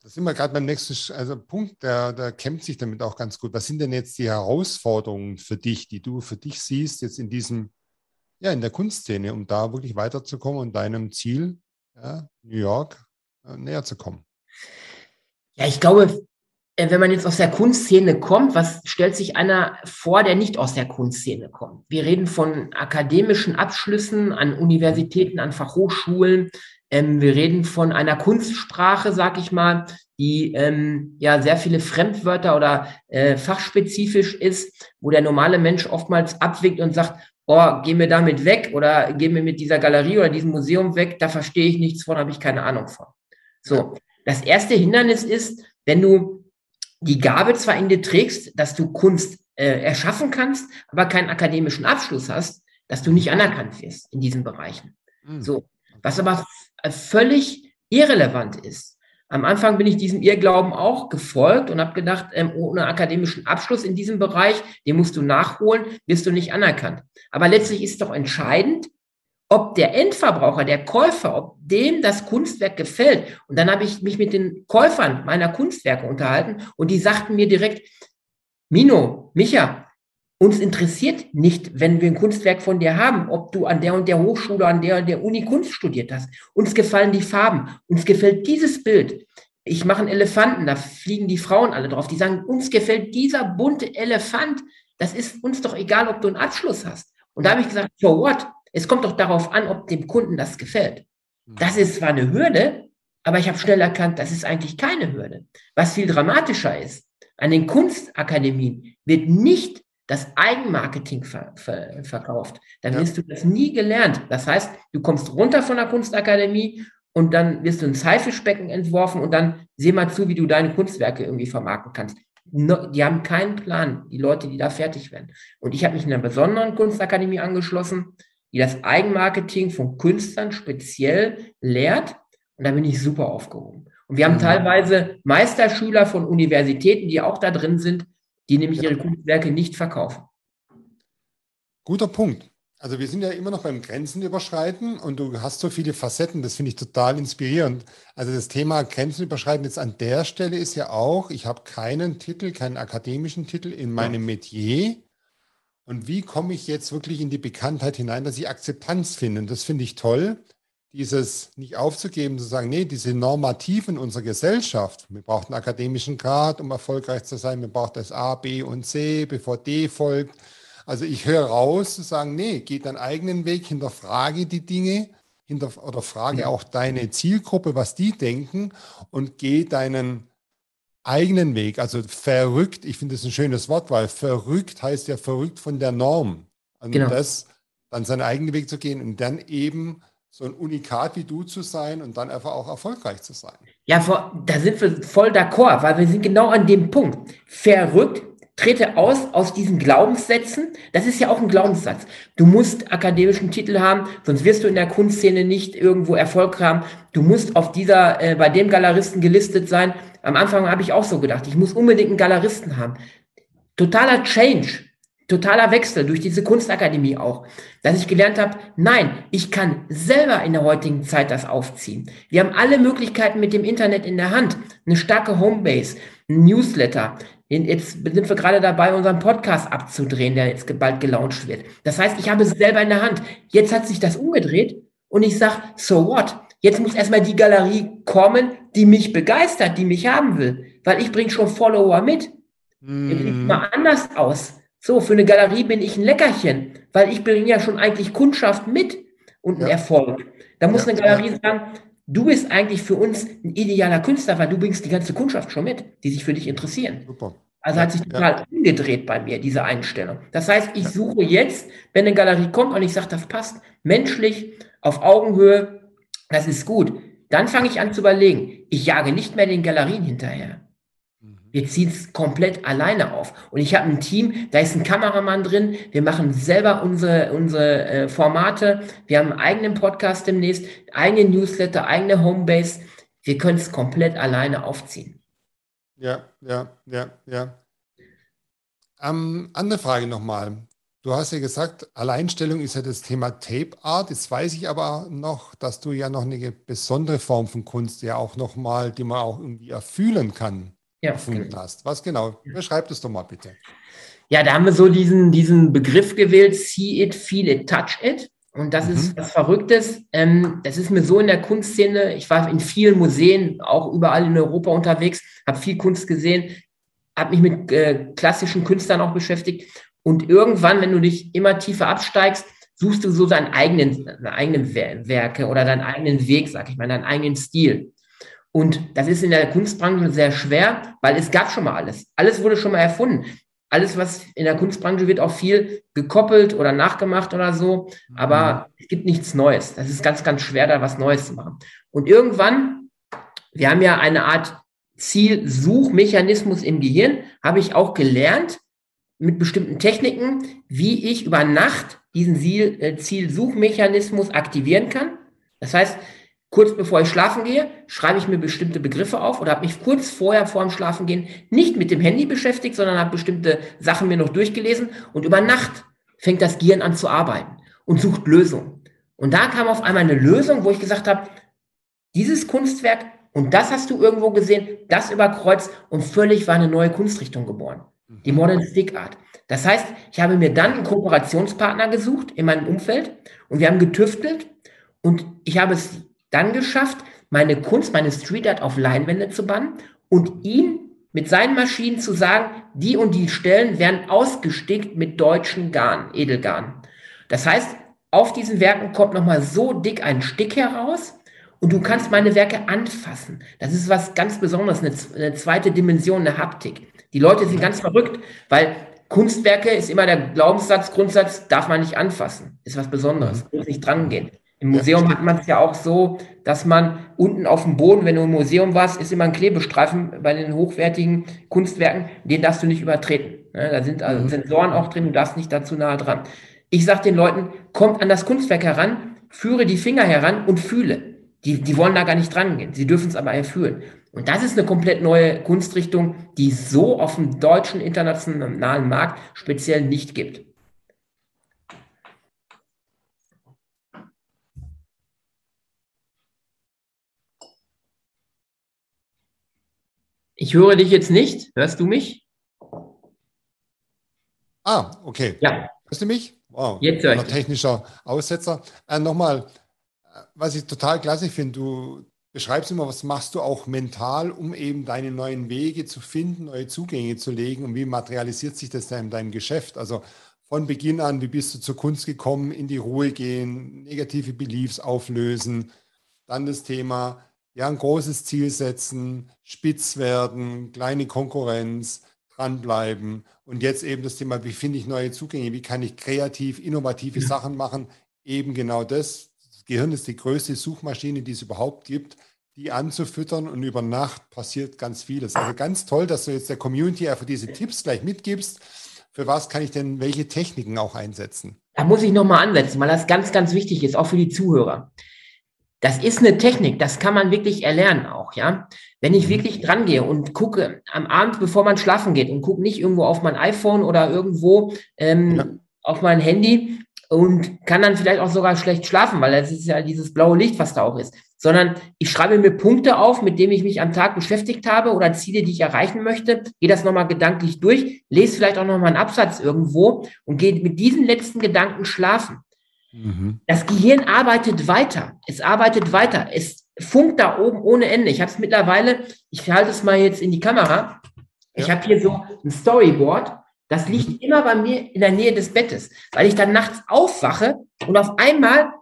Da sind wir gerade beim nächsten also Punkt, der, der kämpft sich damit auch ganz gut. Was sind denn jetzt die Herausforderungen für dich, die du für dich siehst, jetzt in diesem, ja, in der Kunstszene, um da wirklich weiterzukommen und deinem Ziel ja, New York äh, näher zu kommen? Ja, ich glaube, wenn man jetzt aus der Kunstszene kommt, was stellt sich einer vor, der nicht aus der Kunstszene kommt? Wir reden von akademischen Abschlüssen an Universitäten, an Fachhochschulen. Ähm, wir reden von einer Kunstsprache, sag ich mal, die ähm, ja sehr viele Fremdwörter oder äh, fachspezifisch ist, wo der normale Mensch oftmals abwickt und sagt, oh, geh mir damit weg oder geh mir mit dieser Galerie oder diesem Museum weg, da verstehe ich nichts von, habe ich keine Ahnung von. So, das erste Hindernis ist, wenn du die Gabe zwar in dir trägst, dass du Kunst äh, erschaffen kannst, aber keinen akademischen Abschluss hast, dass du nicht anerkannt wirst in diesen Bereichen. Mhm. So, was aber völlig irrelevant ist. Am Anfang bin ich diesem Irrglauben auch gefolgt und habe gedacht, ähm, ohne akademischen Abschluss in diesem Bereich, den musst du nachholen, wirst du nicht anerkannt. Aber letztlich ist doch entscheidend, ob der Endverbraucher, der Käufer, ob dem das Kunstwerk gefällt. Und dann habe ich mich mit den Käufern meiner Kunstwerke unterhalten und die sagten mir direkt, Mino, Micha, uns interessiert nicht, wenn wir ein Kunstwerk von dir haben, ob du an der und der Hochschule, an der und der Uni Kunst studiert hast. Uns gefallen die Farben, uns gefällt dieses Bild. Ich mache einen Elefanten, da fliegen die Frauen alle drauf. Die sagen, uns gefällt dieser bunte Elefant. Das ist uns doch egal, ob du einen Abschluss hast. Und da habe ich gesagt, for what? Es kommt doch darauf an, ob dem Kunden das gefällt. Hm. Das ist zwar eine Hürde, aber ich habe schnell erkannt, das ist eigentlich keine Hürde. Was viel dramatischer ist, an den Kunstakademien wird nicht das Eigenmarketing ver ver verkauft. Dann ja. wirst du das nie gelernt. Das heißt, du kommst runter von der Kunstakademie und dann wirst du ein Haifischbecken entworfen und dann seh mal zu, wie du deine Kunstwerke irgendwie vermarkten kannst. No, die haben keinen Plan, die Leute, die da fertig werden. Und ich habe mich in einer besonderen Kunstakademie angeschlossen, die das Eigenmarketing von Künstlern speziell lehrt. Und da bin ich super aufgehoben. Und wir haben mhm. teilweise Meisterschüler von Universitäten, die auch da drin sind, die nämlich ihre Kunstwerke nicht verkaufen. Guter Punkt. Also wir sind ja immer noch beim Grenzen überschreiten und du hast so viele Facetten, das finde ich total inspirierend. Also das Thema Grenzen überschreiten jetzt an der Stelle ist ja auch, ich habe keinen Titel, keinen akademischen Titel in meinem Metier. Und wie komme ich jetzt wirklich in die Bekanntheit hinein, dass ich Akzeptanz finde? Und das finde ich toll, dieses nicht aufzugeben, zu sagen, nee, diese Normativen unserer Gesellschaft, wir brauchen einen akademischen Grad, um erfolgreich zu sein, wir brauchen das A, B und C, bevor D folgt. Also ich höre raus, zu sagen, nee, geh deinen eigenen Weg, hinterfrage die Dinge, hinter, oder frage auch deine Zielgruppe, was die denken und geh deinen eigenen Weg, also verrückt, ich finde das ein schönes Wort, weil verrückt heißt ja verrückt von der Norm. Also genau. das, dann seinen eigenen Weg zu gehen und dann eben so ein Unikat wie du zu sein und dann einfach auch erfolgreich zu sein. Ja, da sind wir voll d'accord, weil wir sind genau an dem Punkt. Verrückt trete aus aus diesen Glaubenssätzen. Das ist ja auch ein Glaubenssatz. Du musst akademischen Titel haben, sonst wirst du in der Kunstszene nicht irgendwo Erfolg haben. Du musst auf dieser, äh, bei dem Galeristen gelistet sein. Am Anfang habe ich auch so gedacht, ich muss unbedingt einen Galeristen haben. Totaler Change, totaler Wechsel durch diese Kunstakademie auch, dass ich gelernt habe, nein, ich kann selber in der heutigen Zeit das aufziehen. Wir haben alle Möglichkeiten mit dem Internet in der Hand, eine starke Homebase, ein Newsletter, Jetzt sind wir gerade dabei, unseren Podcast abzudrehen, der jetzt bald gelauncht wird. Das heißt, ich habe es selber in der Hand. Jetzt hat sich das umgedreht und ich sage, so what? Jetzt muss erstmal die Galerie kommen, die mich begeistert, die mich haben will. Weil ich bringe schon Follower mit. Mm. Sieht mal anders aus. So, für eine Galerie bin ich ein Leckerchen, weil ich bringe ja schon eigentlich Kundschaft mit und einen ja. Erfolg. Da muss ja. eine Galerie sagen, du bist eigentlich für uns ein idealer Künstler, weil du bringst die ganze Kundschaft schon mit, die sich für dich interessieren. Super. Also hat sich total ja. umgedreht bei mir, diese Einstellung. Das heißt, ich suche jetzt, wenn eine Galerie kommt und ich sage, das passt menschlich, auf Augenhöhe, das ist gut. Dann fange ich an zu überlegen, ich jage nicht mehr den Galerien hinterher. Wir ziehen es komplett alleine auf. Und ich habe ein Team, da ist ein Kameramann drin. Wir machen selber unsere, unsere äh, Formate. Wir haben einen eigenen Podcast demnächst, eigene Newsletter, eigene Homebase. Wir können es komplett alleine aufziehen. Ja, ja, ja, ja. Ähm, andere Frage nochmal. Du hast ja gesagt, Alleinstellung ist ja das Thema Tape Art. Jetzt weiß ich aber noch, dass du ja noch eine besondere Form von Kunst ja auch nochmal, die man auch irgendwie erfühlen kann ja, gefunden genau. hast. Was genau? Beschreib das doch mal bitte. Ja, da haben wir so diesen, diesen Begriff gewählt, see it, feel it, touch it. Und das mhm. ist was Verrücktes. Ähm, das ist mir so in der Kunstszene. Ich war in vielen Museen, auch überall in Europa unterwegs, habe viel Kunst gesehen, habe mich mit äh, klassischen Künstlern auch beschäftigt. Und irgendwann, wenn du dich immer tiefer absteigst, suchst du so deinen eigenen, deine eigenen Werke oder deinen eigenen Weg, sag ich mal, deinen eigenen Stil. Und das ist in der Kunstbranche sehr schwer, weil es gab schon mal alles. Alles wurde schon mal erfunden alles, was in der Kunstbranche wird auch viel gekoppelt oder nachgemacht oder so, aber mhm. es gibt nichts Neues. Das ist ganz, ganz schwer, da was Neues zu machen. Und irgendwann, wir haben ja eine Art Zielsuchmechanismus im Gehirn, habe ich auch gelernt mit bestimmten Techniken, wie ich über Nacht diesen äh, Zielsuchmechanismus aktivieren kann. Das heißt, kurz bevor ich schlafen gehe, schreibe ich mir bestimmte Begriffe auf oder habe mich kurz vorher vor dem Schlafengehen nicht mit dem Handy beschäftigt, sondern habe bestimmte Sachen mir noch durchgelesen und über Nacht fängt das Gehirn an zu arbeiten und sucht Lösungen. Und da kam auf einmal eine Lösung, wo ich gesagt habe, dieses Kunstwerk und das hast du irgendwo gesehen, das überkreuzt und völlig war eine neue Kunstrichtung geboren. Die Modern Stick Art. Das heißt, ich habe mir dann einen Kooperationspartner gesucht in meinem Umfeld und wir haben getüftelt und ich habe es dann geschafft, meine Kunst, meine Street Art auf Leinwände zu bannen und ihn mit seinen Maschinen zu sagen, die und die Stellen werden ausgestickt mit deutschen Garn, Edelgarn. Das heißt, auf diesen Werken kommt nochmal so dick ein Stick heraus und du kannst meine Werke anfassen. Das ist was ganz Besonderes, eine, eine zweite Dimension, eine Haptik. Die Leute sind ganz verrückt, weil Kunstwerke ist immer der Glaubenssatz, Grundsatz, darf man nicht anfassen. Ist was Besonderes, muss nicht drangehen. Im Museum hat man es ja auch so, dass man unten auf dem Boden, wenn du im Museum warst, ist immer ein Klebestreifen bei den hochwertigen Kunstwerken, den darfst du nicht übertreten. Da sind also Sensoren auch drin, du darfst nicht dazu nahe dran. Ich sage den Leuten, kommt an das Kunstwerk heran, führe die Finger heran und fühle. Die, die wollen da gar nicht dran gehen, sie dürfen es aber erfühlen. Und das ist eine komplett neue Kunstrichtung, die so auf dem deutschen internationalen Markt speziell nicht gibt. Ich höre dich jetzt nicht. Hörst du mich? Ah, okay. Ja. Hörst du mich? Wow. Jetzt höre ich. Technischer Aussetzer. Äh, Nochmal, was ich total klasse finde, du beschreibst immer, was machst du auch mental, um eben deine neuen Wege zu finden, neue Zugänge zu legen und wie materialisiert sich das dann in deinem Geschäft? Also von Beginn an, wie bist du zur Kunst gekommen, in die Ruhe gehen, negative Beliefs auflösen, dann das Thema ja, ein großes Ziel setzen, spitz werden, kleine Konkurrenz, dranbleiben. Und jetzt eben das Thema, wie finde ich neue Zugänge, wie kann ich kreativ, innovative ja. Sachen machen? Eben genau das. Das Gehirn ist die größte Suchmaschine, die es überhaupt gibt, die anzufüttern und über Nacht passiert ganz vieles. Also ganz toll, dass du jetzt der Community einfach diese Tipps gleich mitgibst. Für was kann ich denn welche Techniken auch einsetzen? Da muss ich nochmal ansetzen, weil das ganz, ganz wichtig ist, auch für die Zuhörer. Das ist eine Technik, das kann man wirklich erlernen auch, ja. Wenn ich mhm. wirklich dran gehe und gucke am Abend, bevor man schlafen geht und gucke nicht irgendwo auf mein iPhone oder irgendwo ähm, ja. auf mein Handy und kann dann vielleicht auch sogar schlecht schlafen, weil das ist ja dieses blaue Licht, was da auch ist, sondern ich schreibe mir Punkte auf, mit denen ich mich am Tag beschäftigt habe oder Ziele, die ich erreichen möchte, gehe das nochmal gedanklich durch, lese vielleicht auch nochmal einen Absatz irgendwo und gehe mit diesen letzten Gedanken schlafen. Mhm. Das Gehirn arbeitet weiter. Es arbeitet weiter. Es funkt da oben ohne Ende. Ich habe es mittlerweile, ich halte es mal jetzt in die Kamera. Ich ja. habe hier so ein Storyboard. Das liegt mhm. immer bei mir in der Nähe des Bettes, weil ich dann nachts aufwache und auf einmal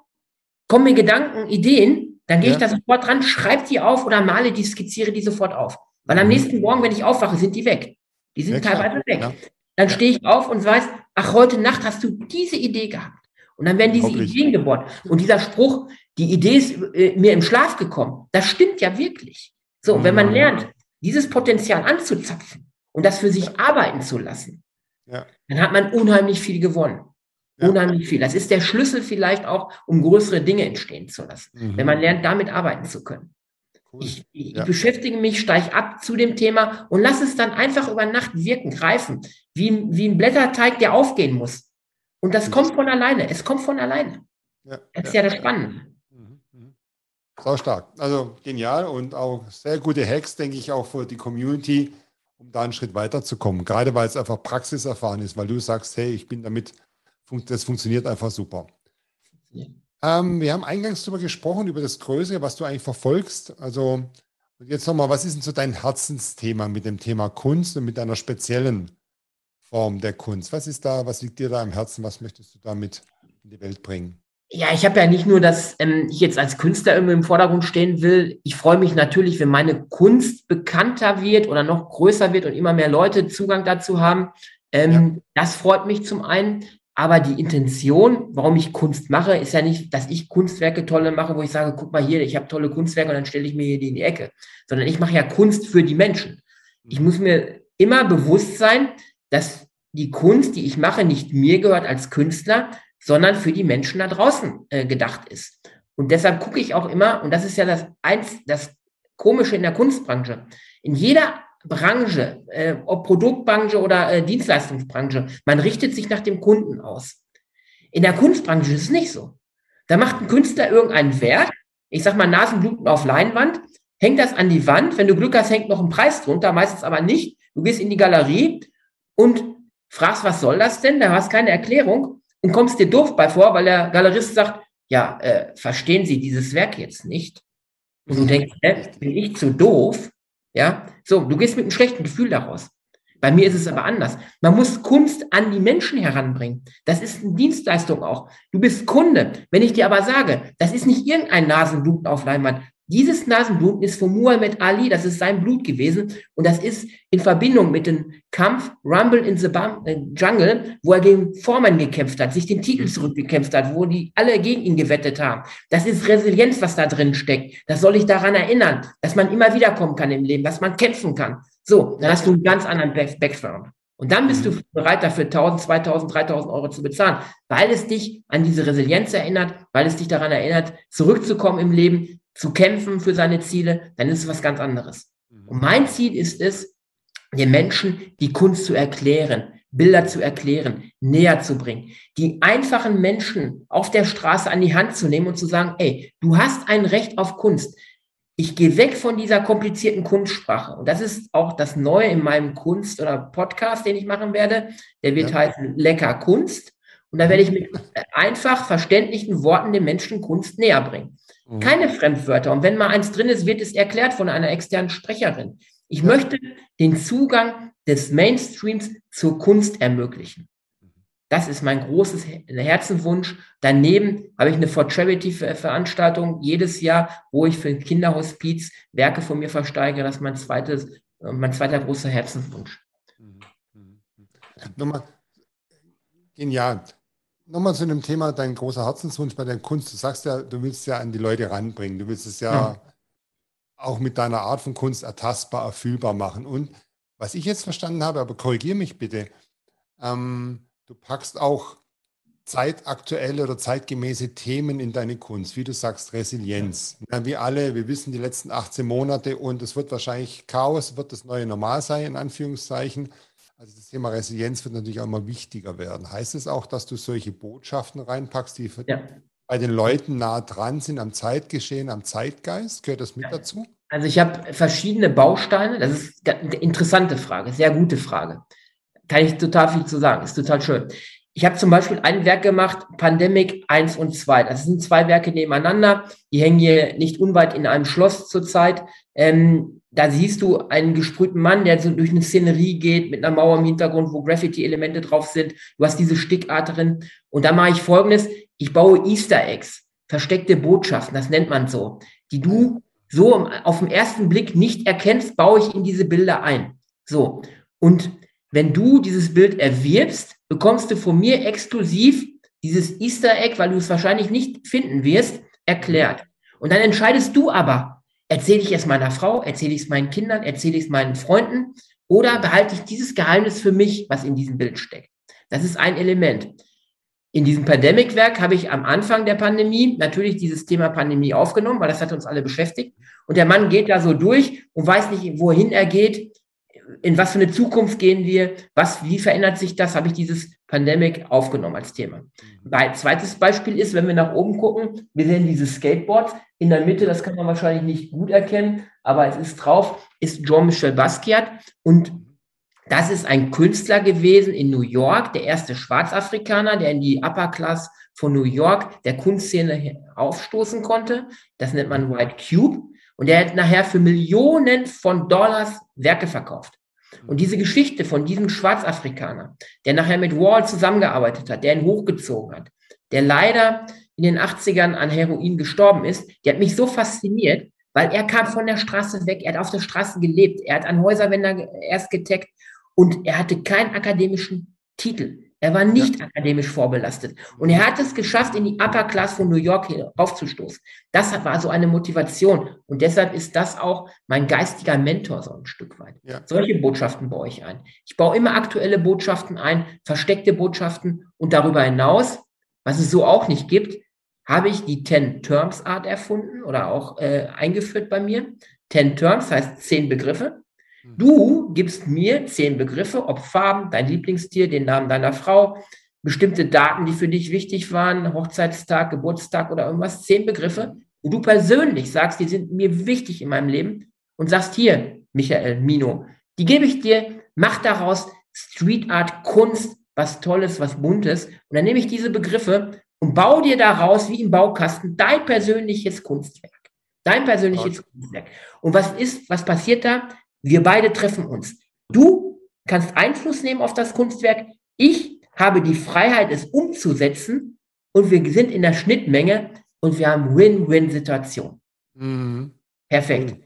kommen mir Gedanken, Ideen. Dann gehe ja. ich da sofort dran, schreibe die auf oder male die, skizziere die sofort auf. Weil am mhm. nächsten Morgen, wenn ich aufwache, sind die weg. Die sind ja, teilweise weg. Dann stehe ich auf und weiß, ach, heute Nacht hast du diese Idee gehabt. Und dann werden diese Ideen geboren. Und dieser Spruch, die Idee ist äh, mir im Schlaf gekommen, das stimmt ja wirklich. So, und wenn man mhm. lernt, dieses Potenzial anzuzapfen und das für sich arbeiten zu lassen, ja. dann hat man unheimlich viel gewonnen. Ja. Unheimlich viel. Das ist der Schlüssel vielleicht auch, um größere Dinge entstehen zu lassen, mhm. wenn man lernt, damit arbeiten zu können. Cool. Ich, ich ja. beschäftige mich, steige ab zu dem Thema und lasse es dann einfach über Nacht wirken, greifen, wie, wie ein Blätterteig, der aufgehen muss. Und das kommt von alleine. Es kommt von alleine. Ja, das ist ja, ja das Spannende. Mhm, mhm. Sau stark. Also genial und auch sehr gute Hacks, denke ich, auch für die Community, um da einen Schritt weiterzukommen. Gerade weil es einfach praxiserfahren ist, weil du sagst, hey, ich bin damit, das funktioniert einfach super. Ähm, wir haben eingangs darüber gesprochen, über das Größere, was du eigentlich verfolgst. Also jetzt nochmal, was ist denn so dein Herzensthema mit dem Thema Kunst und mit einer speziellen Form der Kunst? Was ist da, was liegt dir da am Herzen? Was möchtest du damit in die Welt bringen? Ja, ich habe ja nicht nur, dass ähm, ich jetzt als Künstler irgendwie im Vordergrund stehen will. Ich freue mich natürlich, wenn meine Kunst bekannter wird oder noch größer wird und immer mehr Leute Zugang dazu haben. Ähm, ja. Das freut mich zum einen. Aber die Intention, warum ich Kunst mache, ist ja nicht, dass ich Kunstwerke tolle mache, wo ich sage, guck mal hier, ich habe tolle Kunstwerke und dann stelle ich mir hier die in die Ecke. Sondern ich mache ja Kunst für die Menschen. Ich muss mir immer bewusst sein, dass die Kunst, die ich mache, nicht mir gehört als Künstler, sondern für die Menschen da draußen äh, gedacht ist. Und deshalb gucke ich auch immer, und das ist ja das, eins, das Komische in der Kunstbranche, in jeder Branche, äh, ob Produktbranche oder äh, Dienstleistungsbranche, man richtet sich nach dem Kunden aus. In der Kunstbranche ist es nicht so. Da macht ein Künstler irgendein Werk, ich sag mal Nasenbluten auf Leinwand, hängt das an die Wand, wenn du Glück hast, hängt noch ein Preis drunter, meistens aber nicht. Du gehst in die Galerie und fragst, was soll das denn? Da hast keine Erklärung und kommst dir doof bei vor, weil der Galerist sagt, ja, äh, verstehen Sie dieses Werk jetzt nicht? Und du denkst, äh, bin ich zu doof? Ja, so, du gehst mit einem schlechten Gefühl daraus. Bei mir ist es aber anders. Man muss Kunst an die Menschen heranbringen. Das ist eine Dienstleistung auch. Du bist Kunde. Wenn ich dir aber sage, das ist nicht irgendein Nasenbluten auf Leinwand, dieses Nasenbluten ist von Muhammad Ali, das ist sein Blut gewesen und das ist in Verbindung mit dem Kampf Rumble in the äh, Jungle, wo er gegen Foreman gekämpft hat, sich den Titel mhm. zurückgekämpft hat, wo die alle gegen ihn gewettet haben. Das ist Resilienz, was da drin steckt. Das soll ich daran erinnern, dass man immer wiederkommen kann im Leben, dass man kämpfen kann. So, dann hast du einen ganz anderen Background. Und dann bist du mhm. bereit dafür 1000, 2000, 3000 Euro zu bezahlen, weil es dich an diese Resilienz erinnert, weil es dich daran erinnert, zurückzukommen im Leben, zu kämpfen für seine Ziele, dann ist es was ganz anderes. Und mhm. mein Ziel ist es, den Menschen die Kunst zu erklären, Bilder zu erklären, näher zu bringen, die einfachen Menschen auf der Straße an die Hand zu nehmen und zu sagen, ey, du hast ein Recht auf Kunst. Ich gehe weg von dieser komplizierten Kunstsprache. Und das ist auch das Neue in meinem Kunst- oder Podcast, den ich machen werde. Der wird ja. heißen Lecker Kunst. Und da werde ich mit einfach verständlichen Worten den Menschen Kunst näher bringen. Mhm. Keine Fremdwörter. Und wenn mal eins drin ist, wird es erklärt von einer externen Sprecherin. Ich ja. möchte den Zugang des Mainstreams zur Kunst ermöglichen. Das ist mein großes Herzenwunsch. Daneben habe ich eine For Charity Veranstaltung jedes Jahr, wo ich für ein Kinderhospiz Werke von mir versteige. Das ist mein zweites, mein zweiter großer Herzenswunsch. Mhm. Mhm. Nochmal, genial. Nochmal zu dem Thema, dein großer Herzenswunsch bei der Kunst. Du sagst ja, du willst ja an die Leute ranbringen. Du willst es ja, ja. auch mit deiner Art von Kunst ertastbar, erfüllbar machen. Und was ich jetzt verstanden habe, aber korrigiere mich bitte, ähm, du packst auch zeitaktuelle oder zeitgemäße Themen in deine Kunst, wie du sagst, Resilienz. Ja, wir alle, wir wissen die letzten 18 Monate und es wird wahrscheinlich Chaos, wird das neue Normal sein, in Anführungszeichen. Also das Thema Resilienz wird natürlich auch immer wichtiger werden. Heißt es auch, dass du solche Botschaften reinpackst, die ja. bei den Leuten nah dran sind, am Zeitgeschehen, am Zeitgeist? Gehört das mit ja. dazu? Also ich habe verschiedene Bausteine. Das ist eine interessante Frage, sehr gute Frage. Kann ich total viel zu sagen. Ist total schön. Ich habe zum Beispiel ein Werk gemacht, Pandemic 1 und 2. Das sind zwei Werke nebeneinander. Die hängen hier nicht unweit in einem Schloss zurzeit. Ähm, da siehst du einen gesprühten Mann, der so durch eine Szenerie geht mit einer Mauer im Hintergrund, wo Graffiti-Elemente drauf sind. Du hast diese Stickart drin. Und da mache ich folgendes. Ich baue Easter Eggs, versteckte Botschaften, das nennt man so, die du so auf den ersten Blick nicht erkennst, baue ich in diese Bilder ein. So. Und wenn du dieses Bild erwirbst, bekommst du von mir exklusiv dieses Easter Egg, weil du es wahrscheinlich nicht finden wirst, erklärt. Und dann entscheidest du aber, Erzähle ich es meiner Frau, erzähle ich es meinen Kindern, erzähle ich es meinen Freunden oder behalte ich dieses Geheimnis für mich, was in diesem Bild steckt? Das ist ein Element. In diesem Pandemic-Werk habe ich am Anfang der Pandemie natürlich dieses Thema Pandemie aufgenommen, weil das hat uns alle beschäftigt. Und der Mann geht da so durch und weiß nicht, wohin er geht, in was für eine Zukunft gehen wir, was, wie verändert sich das, habe ich dieses Pandemic aufgenommen als Thema. Ein zweites Beispiel ist, wenn wir nach oben gucken, wir sehen dieses Skateboard in der Mitte, das kann man wahrscheinlich nicht gut erkennen, aber es ist drauf, ist Jean-Michel Basquiat und Das ist ein Künstler gewesen in New York, der erste Schwarzafrikaner, der in die Upper Class von New York der Kunstszene aufstoßen konnte. Das nennt man White Cube. Und der hat nachher für Millionen von Dollars Werke verkauft. Und diese Geschichte von diesem Schwarzafrikaner, der nachher mit Wall zusammengearbeitet hat, der ihn hochgezogen hat, der leider in den 80ern an Heroin gestorben ist, die hat mich so fasziniert, weil er kam von der Straße weg, er hat auf der Straße gelebt, er hat an Häuserwänder erst getaggt und er hatte keinen akademischen Titel. Er war nicht ja. akademisch vorbelastet. Und er hat es geschafft, in die Upper Class von New York aufzustoßen. Das war so eine Motivation. Und deshalb ist das auch mein geistiger Mentor so ein Stück weit. Ja. Solche Botschaften baue ich ein. Ich baue immer aktuelle Botschaften ein, versteckte Botschaften. Und darüber hinaus, was es so auch nicht gibt, habe ich die Ten Terms Art erfunden oder auch äh, eingeführt bei mir. Ten Terms heißt zehn Begriffe. Du gibst mir zehn Begriffe, ob Farben, dein Lieblingstier, den Namen deiner Frau, bestimmte Daten, die für dich wichtig waren, Hochzeitstag, Geburtstag oder irgendwas, zehn Begriffe, wo du persönlich sagst, die sind mir wichtig in meinem Leben und sagst hier, Michael, Mino, die gebe ich dir, mach daraus Street Art, Kunst, was Tolles, was Buntes. Und dann nehme ich diese Begriffe und baue dir daraus, wie im Baukasten, dein persönliches Kunstwerk. Dein persönliches Kunstwerk. Und was ist, was passiert da? Wir beide treffen uns. Du kannst Einfluss nehmen auf das Kunstwerk. Ich habe die Freiheit, es umzusetzen. Und wir sind in der Schnittmenge und wir haben Win-Win-Situation. Mhm. Perfekt. Mhm.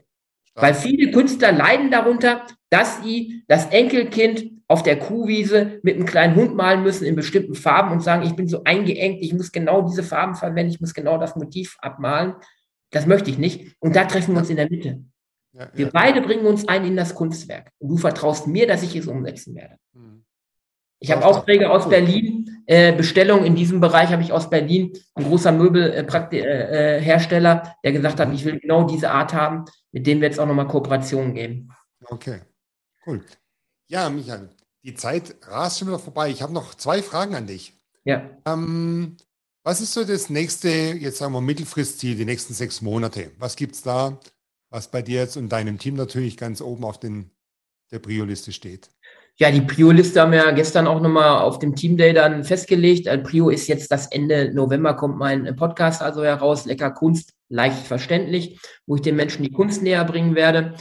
Weil viele Künstler leiden darunter, dass sie das Enkelkind auf der Kuhwiese mit einem kleinen Hund malen müssen in bestimmten Farben und sagen, ich bin so eingeengt, ich muss genau diese Farben verwenden, ich muss genau das Motiv abmalen. Das möchte ich nicht. Und da treffen wir uns in der Mitte. Ja, wir ja. beide bringen uns ein in das Kunstwerk. Und du vertraust mir, dass ich es umsetzen werde. Mhm. Ich habe Aufträge aus Berlin, äh, Bestellungen in diesem Bereich habe ich aus Berlin, ein großer Möbelhersteller, äh, äh, der gesagt hat, ich will genau diese Art haben, mit dem wir jetzt auch nochmal Kooperationen geben. Okay, cool. Ja, Michael, die Zeit rast schon wieder vorbei. Ich habe noch zwei Fragen an dich. Ja. Ähm, was ist so das nächste, jetzt sagen wir Mittelfristziel, die nächsten sechs Monate? Was gibt es da? Was bei dir jetzt und deinem Team natürlich ganz oben auf den, der Prio-Liste steht? Ja, die Prio-Liste haben wir gestern auch nochmal auf dem Team Day dann festgelegt. Ein Prio ist jetzt das Ende November kommt mein Podcast also heraus, Lecker Kunst, leicht verständlich, wo ich den Menschen die Kunst näher bringen werde.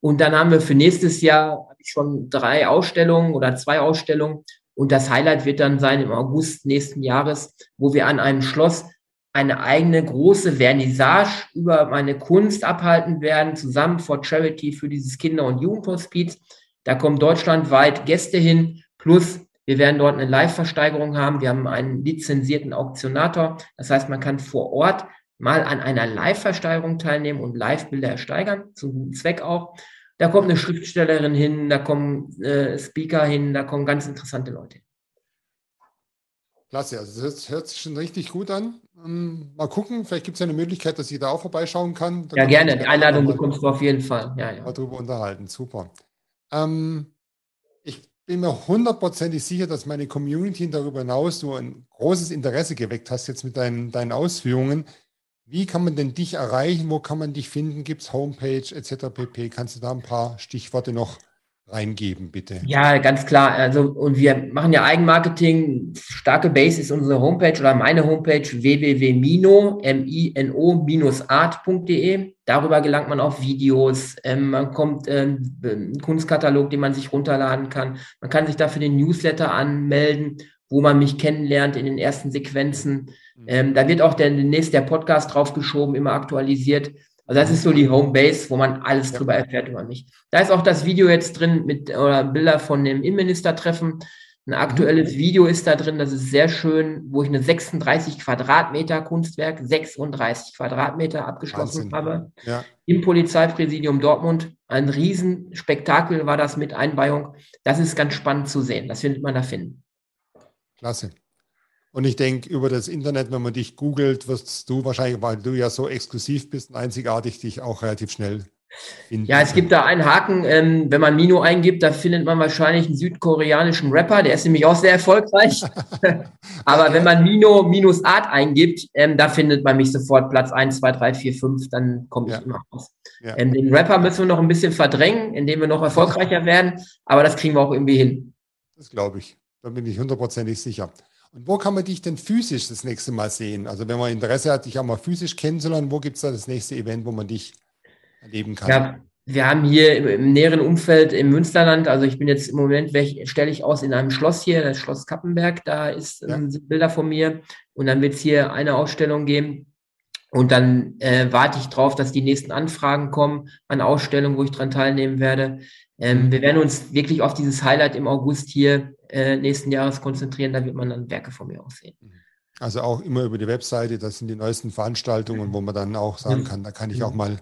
Und dann haben wir für nächstes Jahr schon drei Ausstellungen oder zwei Ausstellungen. Und das Highlight wird dann sein im August nächsten Jahres, wo wir an einem Schloss eine eigene große Vernissage über meine Kunst abhalten werden, zusammen vor Charity für dieses Kinder- und Jugendhospiz. Da kommen deutschlandweit Gäste hin, plus wir werden dort eine Live-Versteigerung haben. Wir haben einen lizenzierten Auktionator. Das heißt, man kann vor Ort mal an einer Live-Versteigerung teilnehmen und Live-Bilder ersteigern, zum guten Zweck auch. Da kommt eine Schriftstellerin hin, da kommen äh, Speaker hin, da kommen ganz interessante Leute hin. Klasse, also das hört sich schon richtig gut an. Ähm, mal gucken, vielleicht gibt es ja eine Möglichkeit, dass ich da auch vorbeischauen kann. Da ja, gerne. Die Einladung bekommst du auf jeden Fall. Ja, ja. Darüber unterhalten. Super. Ähm, ich bin mir hundertprozentig sicher, dass meine Community darüber hinaus so ein großes Interesse geweckt hast jetzt mit deinen, deinen Ausführungen. Wie kann man denn dich erreichen? Wo kann man dich finden? Gibt es Homepage etc. pp? Kannst du da ein paar Stichworte noch reingeben, bitte? Ja, ganz klar. Also, und wir machen ja Eigenmarketing. Starke Base ist unsere Homepage oder meine Homepage www.mino, art.de. Darüber gelangt man auf Videos. Ähm, man kommt ähm, einen Kunstkatalog, den man sich runterladen kann. Man kann sich dafür den Newsletter anmelden, wo man mich kennenlernt in den ersten Sequenzen. Mhm. Ähm, da wird auch der, demnächst der Podcast draufgeschoben, immer aktualisiert. Also das ist so die Homebase, wo man alles ja. drüber erfährt über mich. Da ist auch das Video jetzt drin mit oder Bilder von dem Innenministertreffen. Ein aktuelles mhm. Video ist da drin, das ist sehr schön, wo ich eine 36 Quadratmeter Kunstwerk, 36 Quadratmeter abgeschlossen Wahnsinn. habe. Ja. Im Polizeipräsidium Dortmund. Ein Riesenspektakel war das mit Einweihung. Das ist ganz spannend zu sehen. Das findet man da finden. Klasse. Und ich denke, über das Internet, wenn man dich googelt, wirst du wahrscheinlich, weil du ja so exklusiv bist und einzigartig, dich auch relativ schnell Ja, es gibt da einen Haken, ähm, wenn man Mino eingibt, da findet man wahrscheinlich einen südkoreanischen Rapper, der ist nämlich auch sehr erfolgreich. Aber wenn man Mino minus Art eingibt, ähm, da findet man mich sofort Platz 1, 2, 3, 4, 5, dann komme ich ja. immer raus. Ja. Ähm, den Rapper müssen wir noch ein bisschen verdrängen, indem wir noch erfolgreicher werden, aber das kriegen wir auch irgendwie hin. Das glaube ich. Da bin ich hundertprozentig sicher. Und wo kann man dich denn physisch das nächste Mal sehen? Also wenn man Interesse hat, dich auch mal physisch kennenzulernen, wo gibt es da das nächste Event, wo man dich erleben kann? Ja, wir haben hier im, im, näheren Umfeld im Münsterland, also ich bin jetzt im Moment, stelle ich aus in einem Schloss hier, das Schloss Kappenberg, da ist ja. ähm, Bilder von mir und dann wird es hier eine Ausstellung geben. Und dann äh, warte ich drauf, dass die nächsten Anfragen kommen an Ausstellungen, wo ich dran teilnehmen werde. Ähm, mhm. wir werden uns wirklich auf dieses Highlight im August hier äh, nächsten Jahres konzentrieren. Da wird man dann Werke von mir auch sehen. Mhm. Also auch immer über die Webseite, das sind die neuesten Veranstaltungen, wo man dann auch sagen kann, da kann ich auch mal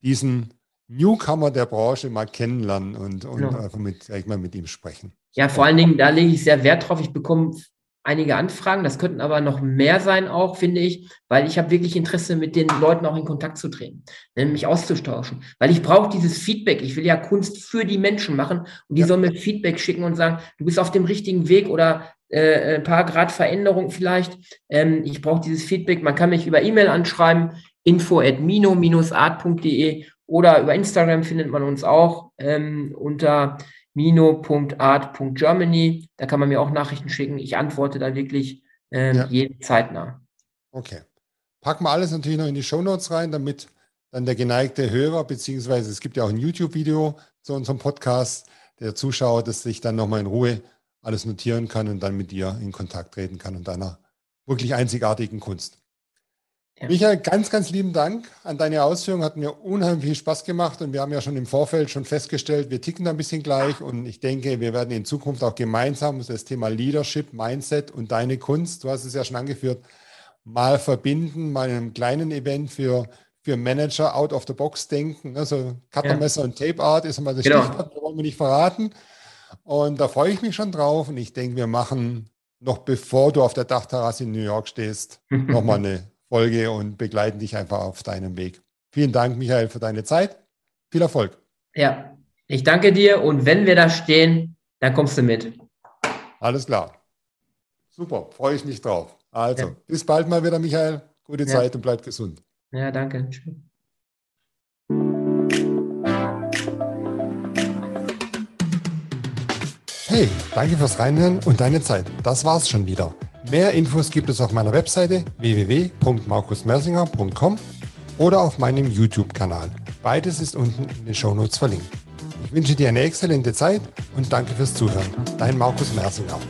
diesen Newcomer der Branche mal kennenlernen und, und genau. einfach mit, mal mit ihm sprechen. Ja, vor allen Dingen, da lege ich sehr Wert drauf. Ich bekomme einige Anfragen, das könnten aber noch mehr sein auch, finde ich, weil ich habe wirklich Interesse, mit den Leuten auch in Kontakt zu treten, ne, mich auszutauschen, weil ich brauche dieses Feedback. Ich will ja Kunst für die Menschen machen und die ja. sollen mir Feedback schicken und sagen, du bist auf dem richtigen Weg oder äh, ein paar Grad Veränderung vielleicht. Ähm, ich brauche dieses Feedback. Man kann mich über E-Mail anschreiben, info at mino-art.de oder über Instagram findet man uns auch ähm, unter mino.art.germany. Da kann man mir auch Nachrichten schicken. Ich antworte da wirklich ähm, ja. jeden zeitnah. Okay. Packen wir alles natürlich noch in die Show Notes rein, damit dann der geneigte Hörer, beziehungsweise es gibt ja auch ein YouTube-Video zu unserem Podcast, der Zuschauer, das sich dann nochmal in Ruhe alles notieren kann und dann mit dir in Kontakt treten kann und deiner wirklich einzigartigen Kunst. Ja. Michael, ganz, ganz lieben Dank an deine Ausführungen. Hat mir unheimlich viel Spaß gemacht und wir haben ja schon im Vorfeld schon festgestellt, wir ticken da ein bisschen gleich und ich denke, wir werden in Zukunft auch gemeinsam das Thema Leadership, Mindset und deine Kunst, du hast es ja schon angeführt, mal verbinden, mal in einem kleinen Event für, für Manager out of the box denken. Also Cuttermesser ja. und Tape Art ist mal das genau. Stichwort, das wollen wir nicht verraten. Und da freue ich mich schon drauf und ich denke, wir machen noch bevor du auf der Dachterrasse in New York stehst, nochmal eine Folge und begleiten dich einfach auf deinem Weg. Vielen Dank, Michael, für deine Zeit. Viel Erfolg. Ja, ich danke dir und wenn wir da stehen, dann kommst du mit. Alles klar. Super, freue ich mich drauf. Also, ja. bis bald mal wieder, Michael. Gute ja. Zeit und bleib gesund. Ja, danke. Hey, danke fürs Reinhören und deine Zeit. Das war's schon wieder. Mehr Infos gibt es auf meiner Webseite www.markusmersinger.com oder auf meinem YouTube-Kanal. Beides ist unten in den Shownotes verlinkt. Ich wünsche dir eine exzellente Zeit und danke fürs Zuhören. Dein Markus Mersinger.